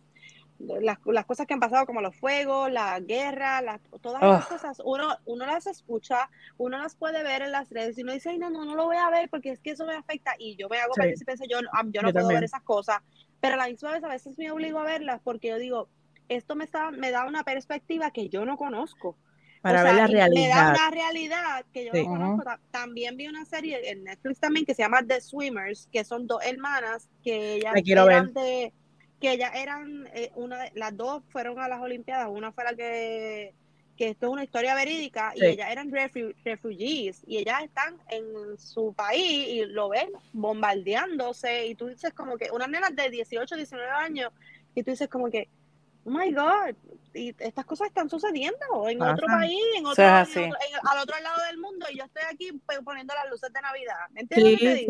las, las, cosas que han pasado como los fuegos, la guerra, las, todas esas cosas, uno, uno las escucha, uno las puede ver en las redes y uno dice, no, no, no lo voy a ver porque es que eso me afecta y yo me hago sí. yo, yo no puedo ver esas cosas, pero a la misma vez a veces me obligo a verlas porque yo digo, esto me, está, me da una perspectiva que yo no conozco. Para ver la realidad. Me da una realidad que yo no conozco. También vi una serie en Netflix también que se llama The Swimmers, que son dos hermanas que ellas eran de que ellas eran, eh, una de, las dos fueron a las Olimpiadas, una fue la que, que esto es una historia verídica, y ellas eran refugees, y ellas están en su país y lo ven bombardeándose, y tú dices como que, unas nenas de 18, 19 años, y tú dices como que, oh my God, y estas cosas están sucediendo en otro país, en otro, al otro lado del mundo, y yo estoy aquí poniendo las luces de Navidad. ¿Me entiendes? Sí,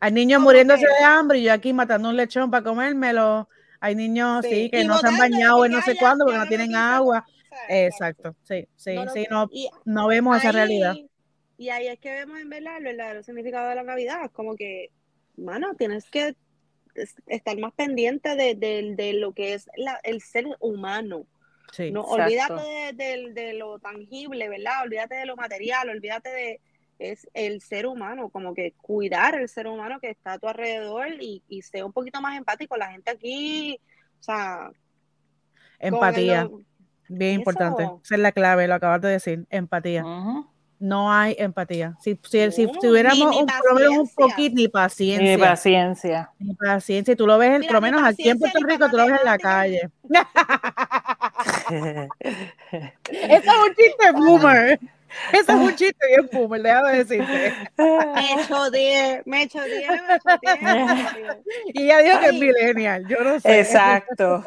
Hay niños muriéndose de hambre y yo aquí matando un lechón para comérmelo. Hay niños, sí, que no se han bañado en no sé cuándo porque no tienen agua. Exacto, sí, sí, sí, no, no vemos esa realidad. Y ahí es que vemos en verdad el verdadero significado de la Navidad, como que, mano, tienes que estar más pendiente de, lo que es el ser humano. no, olvídate de, lo tangible, ¿verdad? Olvídate de lo material, olvídate de es el ser humano, como que cuidar el ser humano que está a tu alrededor y, y ser un poquito más empático. La gente aquí, o sea... Empatía, bien importante. Esa es la clave, lo acabas de decir, empatía no hay empatía. Si, si, si tuviéramos un, problema un poquito, ni paciencia. Ni paciencia. Ni paciencia. Tú lo ves, por lo menos aquí en Puerto Rico, tú lo ves en la calle. Eso es un chiste boomer. Eso es un chiste bien boomer, déjame decirte. Me odié, me odié, me Y ella dijo que es millennial, yo no sé. Exacto.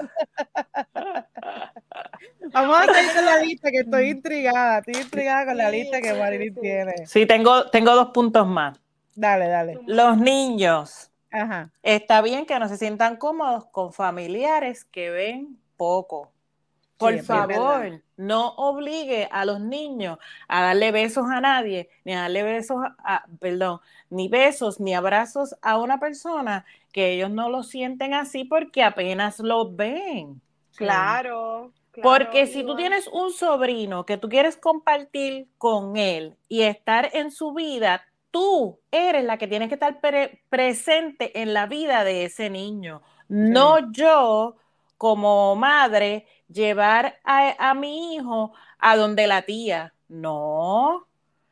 Vamos a hacer con la lista que estoy intrigada, estoy intrigada con la lista que Marilyn tiene. Sí, tengo, tengo dos puntos más. Dale, dale. Los niños. Ajá. Está bien que no se sientan cómodos con familiares que ven poco. Por favor, no obligue a los niños a darle besos a nadie, ni a darle besos a, perdón, ni besos ni abrazos a una persona que ellos no lo sienten así porque apenas lo ven. Claro. Porque si tú tienes un sobrino que tú quieres compartir con él y estar en su vida, tú eres la que tienes que estar presente en la vida de ese niño. No yo, como madre, llevar a, mi hijo a donde la tía. No,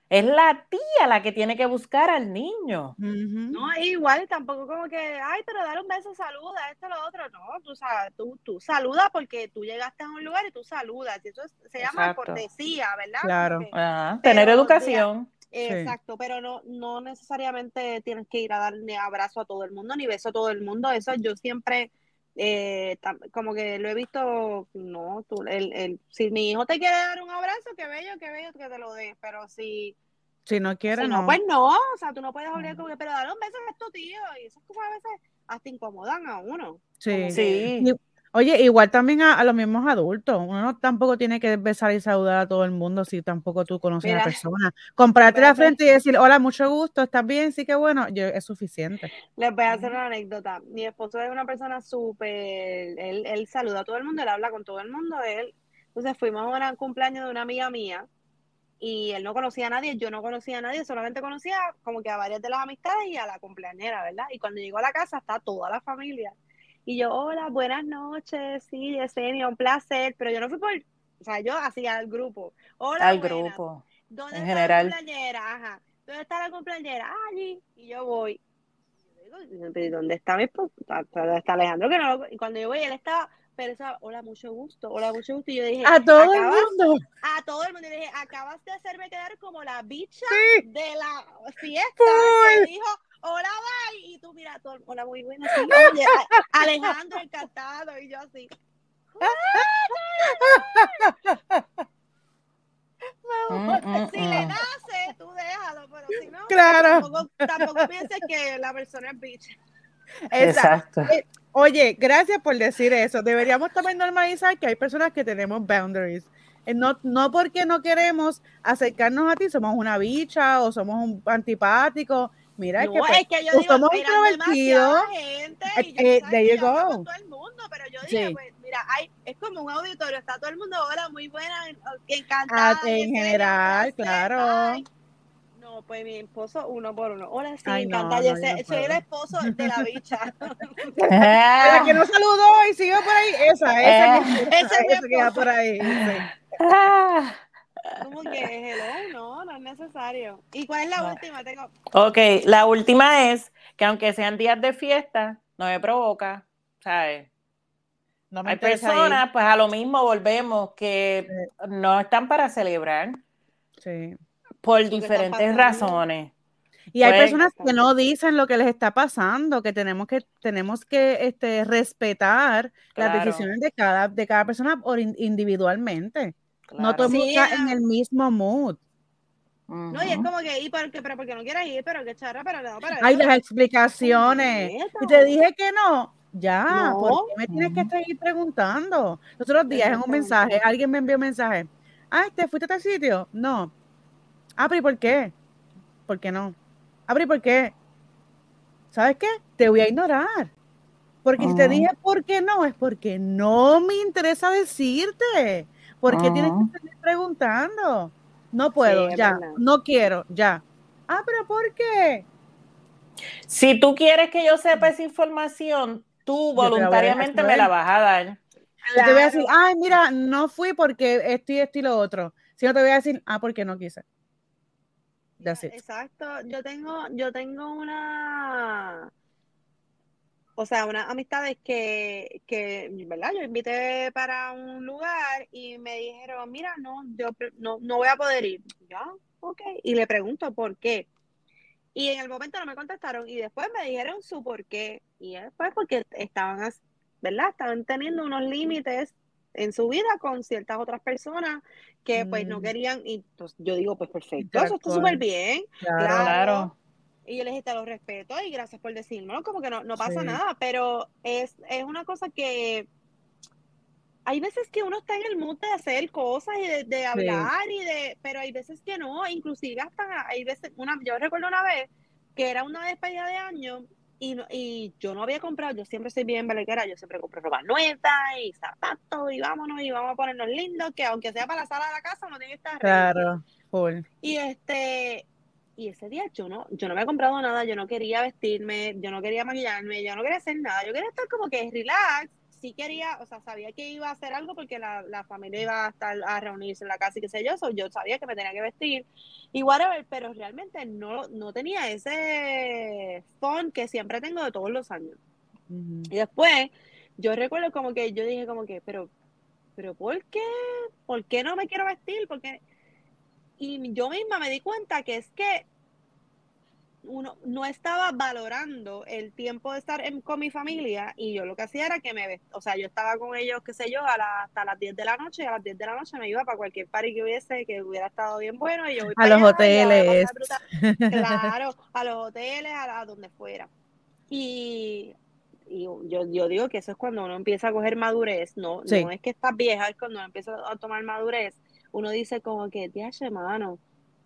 es la tía la que tiene que buscar al niño. No, igual tampoco como que, ay, pero dale un beso, saluda, esto, lo otro. No, tú, tú, tú saludas porque tú llegaste a un lugar y tú saludas. Y eso se llama cortesía, ¿verdad? Claro. tener educación. exacto, pero no, no necesariamente tienes que ir a darle abrazo a todo el mundo, ni beso a todo el mundo. Eso yo siempre eh, como que lo he visto, no, tú, el, el, si mi hijo te quiere dar un abrazo, qué bello, qué bello que te lo dé, pero si... Si no quiere, no, Pues no, o sea, tú no puedes obligar como que, pero dale un beso a tu tío, y esas cosas a veces hasta incomodan a uno. Sí, sí. Oye, igual también a, los mismos adultos. Uno tampoco tiene que besar y saludar a todo el mundo si tampoco tú conoces a la persona. Comprarte la frente y decir, hola, mucho gusto, ¿estás bien? Sí que bueno, yo, es suficiente. Les voy a hacer una anécdota. Mi esposo es una persona súper, él, él saluda a todo el mundo, él habla con todo el mundo. Él, entonces fuimos a un cumpleaños de una amiga mía y él no conocía a nadie, yo no conocía a nadie, solamente conocía como que a varias de las amistades y a la cumpleañera, ¿verdad? Y cuando llegó a la casa está toda la familia. Y yo, hola, buenas noches, sí, Yesenia, un placer, pero yo no fui por, o sea, yo hacía al grupo. Hola, al grupo. ¿Dónde en está general. la cumpleañera? Ajá. ¿Dónde está la cumpleañera? Allí. Y yo voy. Y ¿Dónde está mi esposo? Está, Alejandro, que no Y cuando yo voy, él estaba pero eso, hola, mucho gusto, hola, mucho gusto. Y yo dije, a todo el mundo. A todo el mundo. Y dije, acabas de hacerme quedar como la bicha de la fiesta que dijo, hola, bye. Y tú, mira, todo, hola, muy buena. Alejandro encantado. Y yo así. Mm, mm, si le mm. nace, tú déjalo, pero si no, claro. tampoco, tampoco pienses que la persona es bitch. Exacto. Eh, oye, gracias por decir eso. Deberíamos también normalizar que hay personas que tenemos boundaries. Eh, no, no porque no queremos acercarnos a ti, somos una bicha o somos un antipático. Mira, no, es que, pues, es que yo digo, somos introvertidos. Gente, y yo eh, there you go. todo el mundo, pero yo digo, pues, mira, hay, es como un auditorio, está todo el mundo, hola, muy buena, encantada. Ah, en general, claro. No, pues mi esposo uno por uno. Hola, sí, Ay, encanta. yo soy el esposo de la bicha. la que no saludó y siguió por ahí, esa, esa, eh. esa, esa, esa que va por ahí. Ah. ¿Cómo que hello? No, no es necesario. ¿Y cuál es la última? Tengo... Ok, la última es que aunque sean días de fiesta, no me provoca, ¿sabes? No me Hay personas, pues a lo mismo volvemos, que no están para celebrar. Sí. Por diferentes razones. Y hay pues, personas que no dicen lo que les está pasando, que tenemos que, tenemos que este, respetar las decisiones de cada, de cada persona individualmente. No todo está en el mismo mood. No, y es como que, ¿y por qué? Pero porque no quieres ir, pero qué charra, pero no, para Hay las explicaciones. Y te dije que no. Ya, ¿por qué me tienes que estar preguntando? Los otros días en un mensaje, alguien me envió un mensaje. Ah, ¿te fuiste a tal sitio? No. Ah, pero ¿y por qué? ¿Por qué no? Ah, pero ¿y por qué? ¿Sabes qué? Te voy a ignorar. Porque si te dije por qué no, es porque no me interesa decirte. ¿Por qué tienes que estar preguntando? No puedo, ya. No quiero, ya. Ah, pero ¿por qué? Si tú quieres que yo sepa esa información, tú voluntariamente me la vas a dar. Yo te voy a decir, ay, mira, no fui porque esto y esto y lo otro. Si no te voy a decir, ah, porque no quise. Exacto. Yo tengo, yo tengo una o sea, unas amistades que, que, ¿verdad? Yo invité para un lugar y me dijeron, mira, no, yo no, no voy a poder ir. Ya, ok. Y le pregunto por qué. Y en el momento no me contestaron y después me dijeron su por qué. Y después porque estaban, ¿verdad? Estaban teniendo unos límites en su vida con ciertas otras personas que pues no mm. querían. Y entonces yo digo, pues perfecto, eso está súper bien. claro. Y yo les dije, te lo respeto y gracias por decirlo, como que no, no pasa nada, pero es, es una cosa que hay veces que uno está en el mood de hacer cosas y de, hablar y de, pero hay veces que no, inclusive hasta hay veces, una, yo recuerdo una vez que era una despedida de año y, y yo no había comprado, yo siempre soy bien belequera, yo siempre compro ropa nueva y zapatos y vámonos y vamos a ponernos lindos, que aunque sea para la sala de la casa no tiene que estar Claro, Y este, y ese día yo no, yo no me he comprado nada, yo no quería vestirme, yo no quería maquillarme, yo no quería hacer nada, yo quería estar como que relax, sí quería, o sea, sabía que iba a hacer algo porque la, la familia iba a estar a reunirse en la casa y qué sé yo, yo sabía que me tenía que vestir y whatever, pero realmente no, no tenía ese fun que siempre tengo de todos los años. Y después, yo recuerdo como que yo dije como que, pero, pero ¿por qué? ¿Por qué no me quiero vestir? Porque y yo misma me di cuenta que es que uno no estaba valorando el tiempo de estar con mi familia y yo lo que hacía era que me, o sea, yo estaba con ellos, qué sé yo, a hasta las 10 de la noche y a las 10 de la noche me iba para cualquier party que hubiese, que hubiera estado bien bueno y yo a los hoteles. claro, a los hoteles, a, donde fuera. Y, y yo, yo, digo que eso es cuando uno empieza a coger madurez, no, no es que estás vieja, es cuando uno empieza a tomar madurez uno dice como que, tía, mano,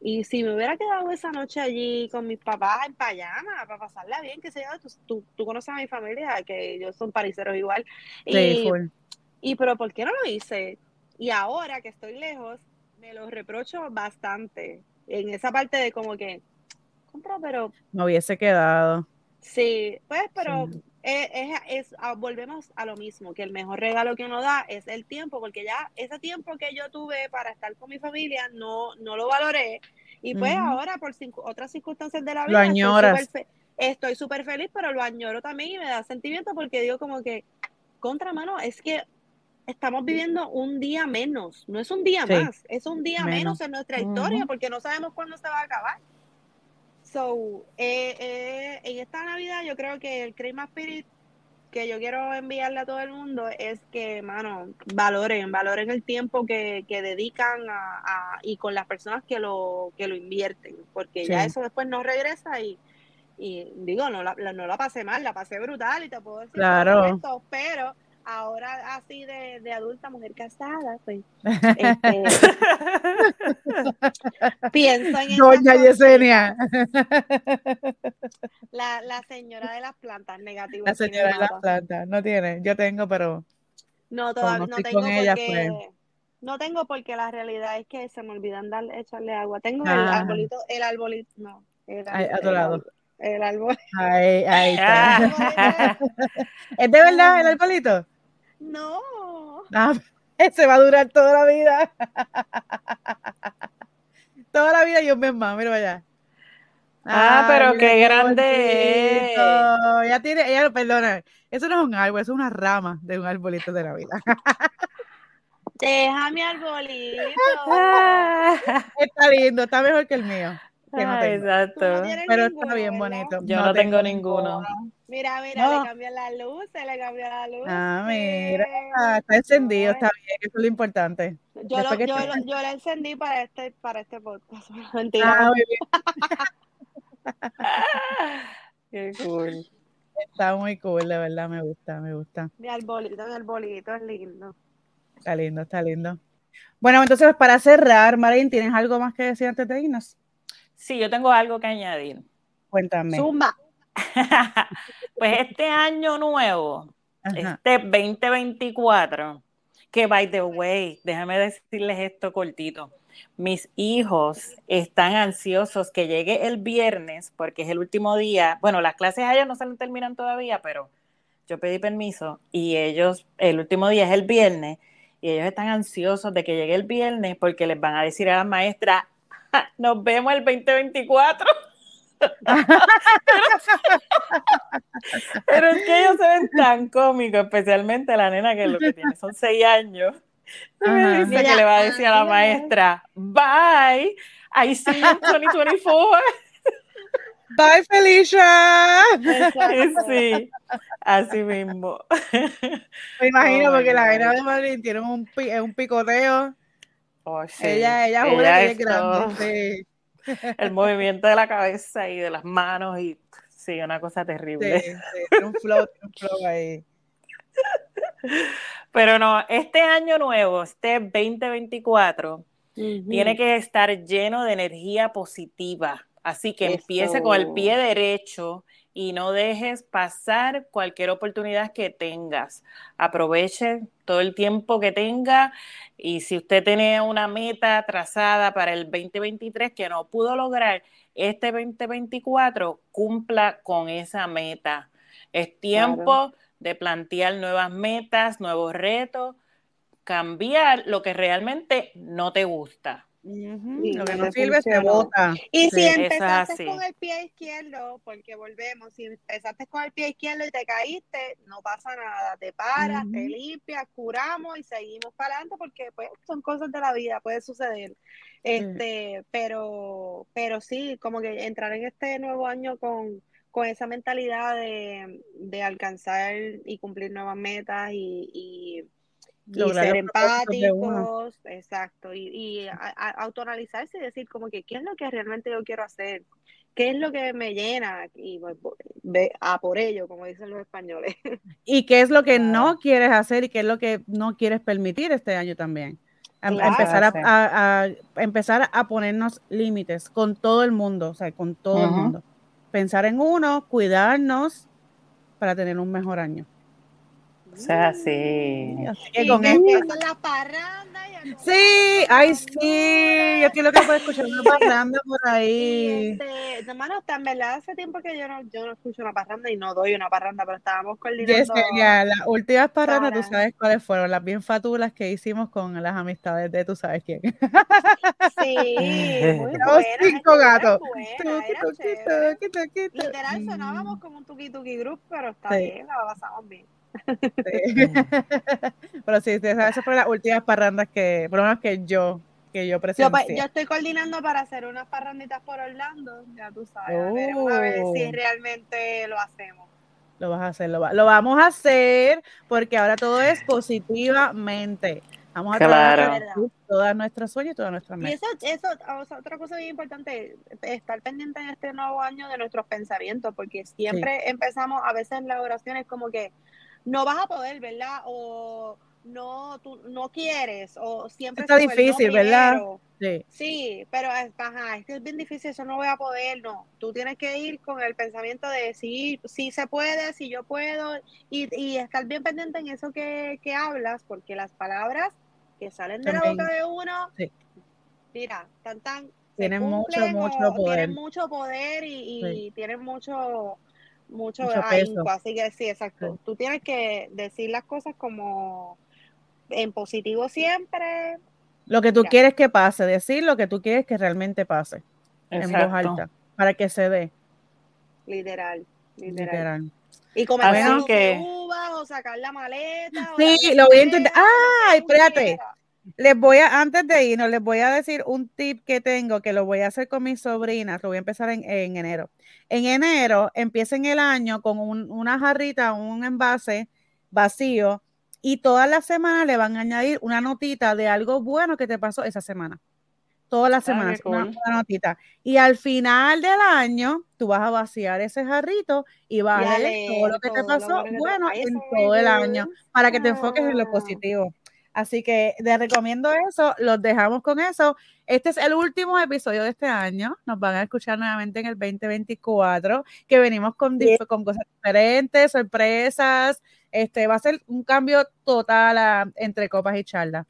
y si me hubiera quedado esa noche allí con mis papás en payama, para pasarla bien, que sé yo, tú, tú, conoces a mi familia, que ellos son pariseros igual. Y, y pero ¿por qué no lo hice? Y ahora que estoy lejos, me lo reprocho bastante. En esa parte de como que, compra, pero... Me hubiese quedado. Sí, pues, pero es, ah, volvemos a lo mismo, que el mejor regalo que uno da es el tiempo, porque ya ese tiempo que yo tuve para estar con mi familia no, no lo valoré. Y pues ahora, por otras circunstancias de la vida, estoy súper feliz, pero lo añoro también y me da sentimiento porque digo como que, contramano, es que estamos viviendo un día menos, no es un día más, es un día menos, en nuestra historia, porque no sabemos cuándo se va a acabar. So, eh, eh, en esta Navidad yo creo que el Christmas Spirit que yo quiero enviarle a todo el mundo es que, mano, valoren, valoren el tiempo que, que dedican a, y con las personas que lo, que lo invierten, porque ya eso después no regresa y, y digo, no la, no la pasé mal, la pasé brutal y te puedo decir claro. pero ahora así de, de adulta, mujer casada, pues este, pienso en Doña Yesenia. La, la señora de las plantas, negativa. La señora de las plantas, no tiene, yo tengo, pero no, todavía no, tengo porque, pues. no tengo porque la realidad es que se me olvidan darle, echarle agua. Tengo el ah. arbolito, el arbolito, no, el, a tu lado. El árbol. Ahí, ahí está. ¿Es de verdad el arbolito? No. Ah, ese va a durar toda la vida. toda la vida y un mes más, mira allá. Ah, pero qué grande. Ya tiene, ella, perdona, eso no es un árbol, eso es una rama de un arbolito de la vida. Deja mi arbolito. está lindo, está mejor que el mío. Ah, exacto. pero está bien bonito. Yo no, tengo, ninguno. Mira, mira, le cambió la luz, se le cambió la luz. Ah, mira, está encendido, está bien, eso es lo importante. Yo, lo, yo, lo, yo lo encendí para este, para este podcast. Mentira. Ah, Qué cool. Está muy cool, de verdad, me gusta, me gusta. Mi arbolito, mi arbolito es lindo. Está lindo, está lindo. Bueno, entonces para cerrar, Marín, ¿tienes algo más que decir antes de irnos? Sí, yo tengo algo que añadir. Cuéntame. Zumba. pues este año nuevo, este 2024, que by the way, déjame decirles esto cortito. Mis hijos están ansiosos que llegue el viernes porque es el último día. Bueno, las clases allá no se terminan todavía, pero yo pedí permiso y ellos, el último día es el viernes y ellos están ansiosos de que llegue el viernes porque les van a decir a la maestra, nos vemos el 2024. pero, es que ellos se ven tan cómicos, especialmente la nena que lo que tiene son seis años. Me dice que le va a decir a la maestra, bye, I see you in 2024. Bye, Felicia. Sí, así mismo. Me imagino, oh porque la nena de Madrid tiene un, un picoteo Oh, ella, ella, ella es grande. El movimiento de la cabeza y de las manos y sí, una cosa terrible. Sí, un flow, un flow ahí. Pero no, este año nuevo, este 2024, tiene que estar lleno de energía positiva. Así que empiece con el pie derecho y no dejes pasar cualquier oportunidad que tengas. Aproveche todo el tiempo que tenga y si usted tiene una meta trazada para el 2023 que no pudo lograr, este 2024 cumpla con esa meta. Es tiempo de plantear nuevas metas, nuevos retos, cambiar lo que realmente no te gusta lo que no sirve se bota. Y si empezaste con el pie izquierdo, porque volvemos, si empezaste con el pie izquierdo y te caíste, no pasa nada, te paras, te limpias, curamos y seguimos para adelante porque pues son cosas de la vida, puede suceder. Este, pero, pero sí, como que entrar en este nuevo año con, con esa mentalidad de, de alcanzar y cumplir nuevas metas y y ser empáticos, exacto, y, y autoanalizarse y decir como que qué es lo que realmente yo quiero hacer, qué es lo que me llena y ve a por ello, como dicen los españoles. Y qué es lo que no quieres hacer y qué es lo que no quieres permitir este año también. empezar, a, empezar a ponernos límites con todo el mundo, o sea, con todo el mundo. Pensar en uno, cuidarnos para tener un mejor año. O sea, sí. Así que con esto. la parranda. Sí, ay, sí. Yo quiero que pueda escuchar una parranda por ahí. este, hermano, en verdad hace tiempo que yo no, yo no escucho una parranda y no doy una parranda, pero estábamos coordinando. Yesenia, las últimas parrandas, tú sabes cuáles fueron, las bien fatulas que hicimos con las amistades de tú sabes quién. Sí, muy buena, cinco gatos. Literal sonábamos como un tuki tuki group, pero está bien, la pasamos bien. Pero sí, esas fueron las últimas parrandas que, por lo menos que yo que yo presencié. Yo, yo, estoy coordinando para hacer unas parranditas por Orlando, ya tú sabes. A ver si oh. realmente lo hacemos. Lo vas a hacer, lo, lo vamos a hacer porque ahora todo es positivamente. Vamos a trabajar todas nuestras sueños y todas nuestras metas. Y eso, eso otra cosa bien importante, estar pendiente en este nuevo año de nuestros pensamientos, porque siempre empezamos a veces en las oraciones como que no vas a poder, ¿verdad? O no, tú no quieres, o siempre... Está difícil, ¿verdad? Sí. sí, pero ajá, es que es bien difícil, eso no voy a poder, no. Tú tienes que ir con el pensamiento de sí, sí se puede, si yo puedo, y, y estar bien pendiente en eso que, que hablas, porque las palabras que salen de la boca de uno, mira, tan tan tienen mucho, mucho poder. Tienen mucho poder y, tienen mucho, mucho, mucho así que sí, exacto. Tú tienes que decir las cosas como en positivo siempre. Lo que tú quieres que pase, decir lo que tú quieres que realmente pase en voz alta, para que se dé. Literal, literal. Y comer que... uvas o sacar la maleta. Sí, lo voy a intentar. ¡Ay, espérate! Les voy a, antes de irnos, les voy a decir un tip que tengo que lo voy a hacer con mis sobrinas. Lo voy a empezar en, enero. En enero, empiecen el año con una jarrita, un envase vacío y todas las semanas le van a añadir una notita de algo bueno que te pasó esa semana todas las ah, semanas, una, notita. Y al final del año, tú vas a vaciar ese jarrito y vas a leer todo lo que te pasó, bueno, en todo el año, para que te enfoques en lo ah. positivo. Así que te recomiendo eso, los dejamos con eso. Este es el último episodio de este año. Nos van a escuchar nuevamente en el 2024, que venimos con, con cosas diferentes, sorpresas. Este va a ser un cambio total entre copas y charlas.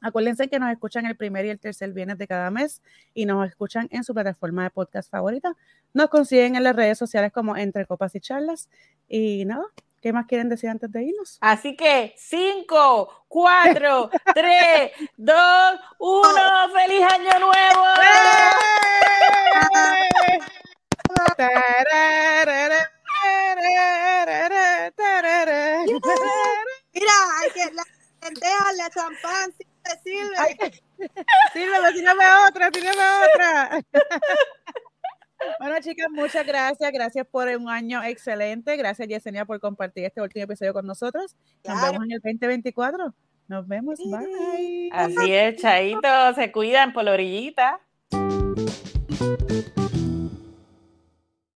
Acuérdense que nos escuchan el primer y el tercer viernes de cada mes y nos escuchan en su plataforma de podcast favorita. Nos consiguen en las redes sociales como Entre Copas y Charlas. Y nada, ¿qué más quieren decir antes de irnos? Así que 5, 4, 3, 2, 1, ¡Feliz Año Nuevo! Mira, hay que la la champán, sirve. Sirve, sírveme otra, sírveme otra. Bueno, chicas, muchas gracias. Gracias por un año excelente. Gracias, Yesenia, por compartir este último episodio con nosotros. Nos vemos en el 2024. Nos vemos. Bye. Así es, Chaito. Se cuidan por la orillita.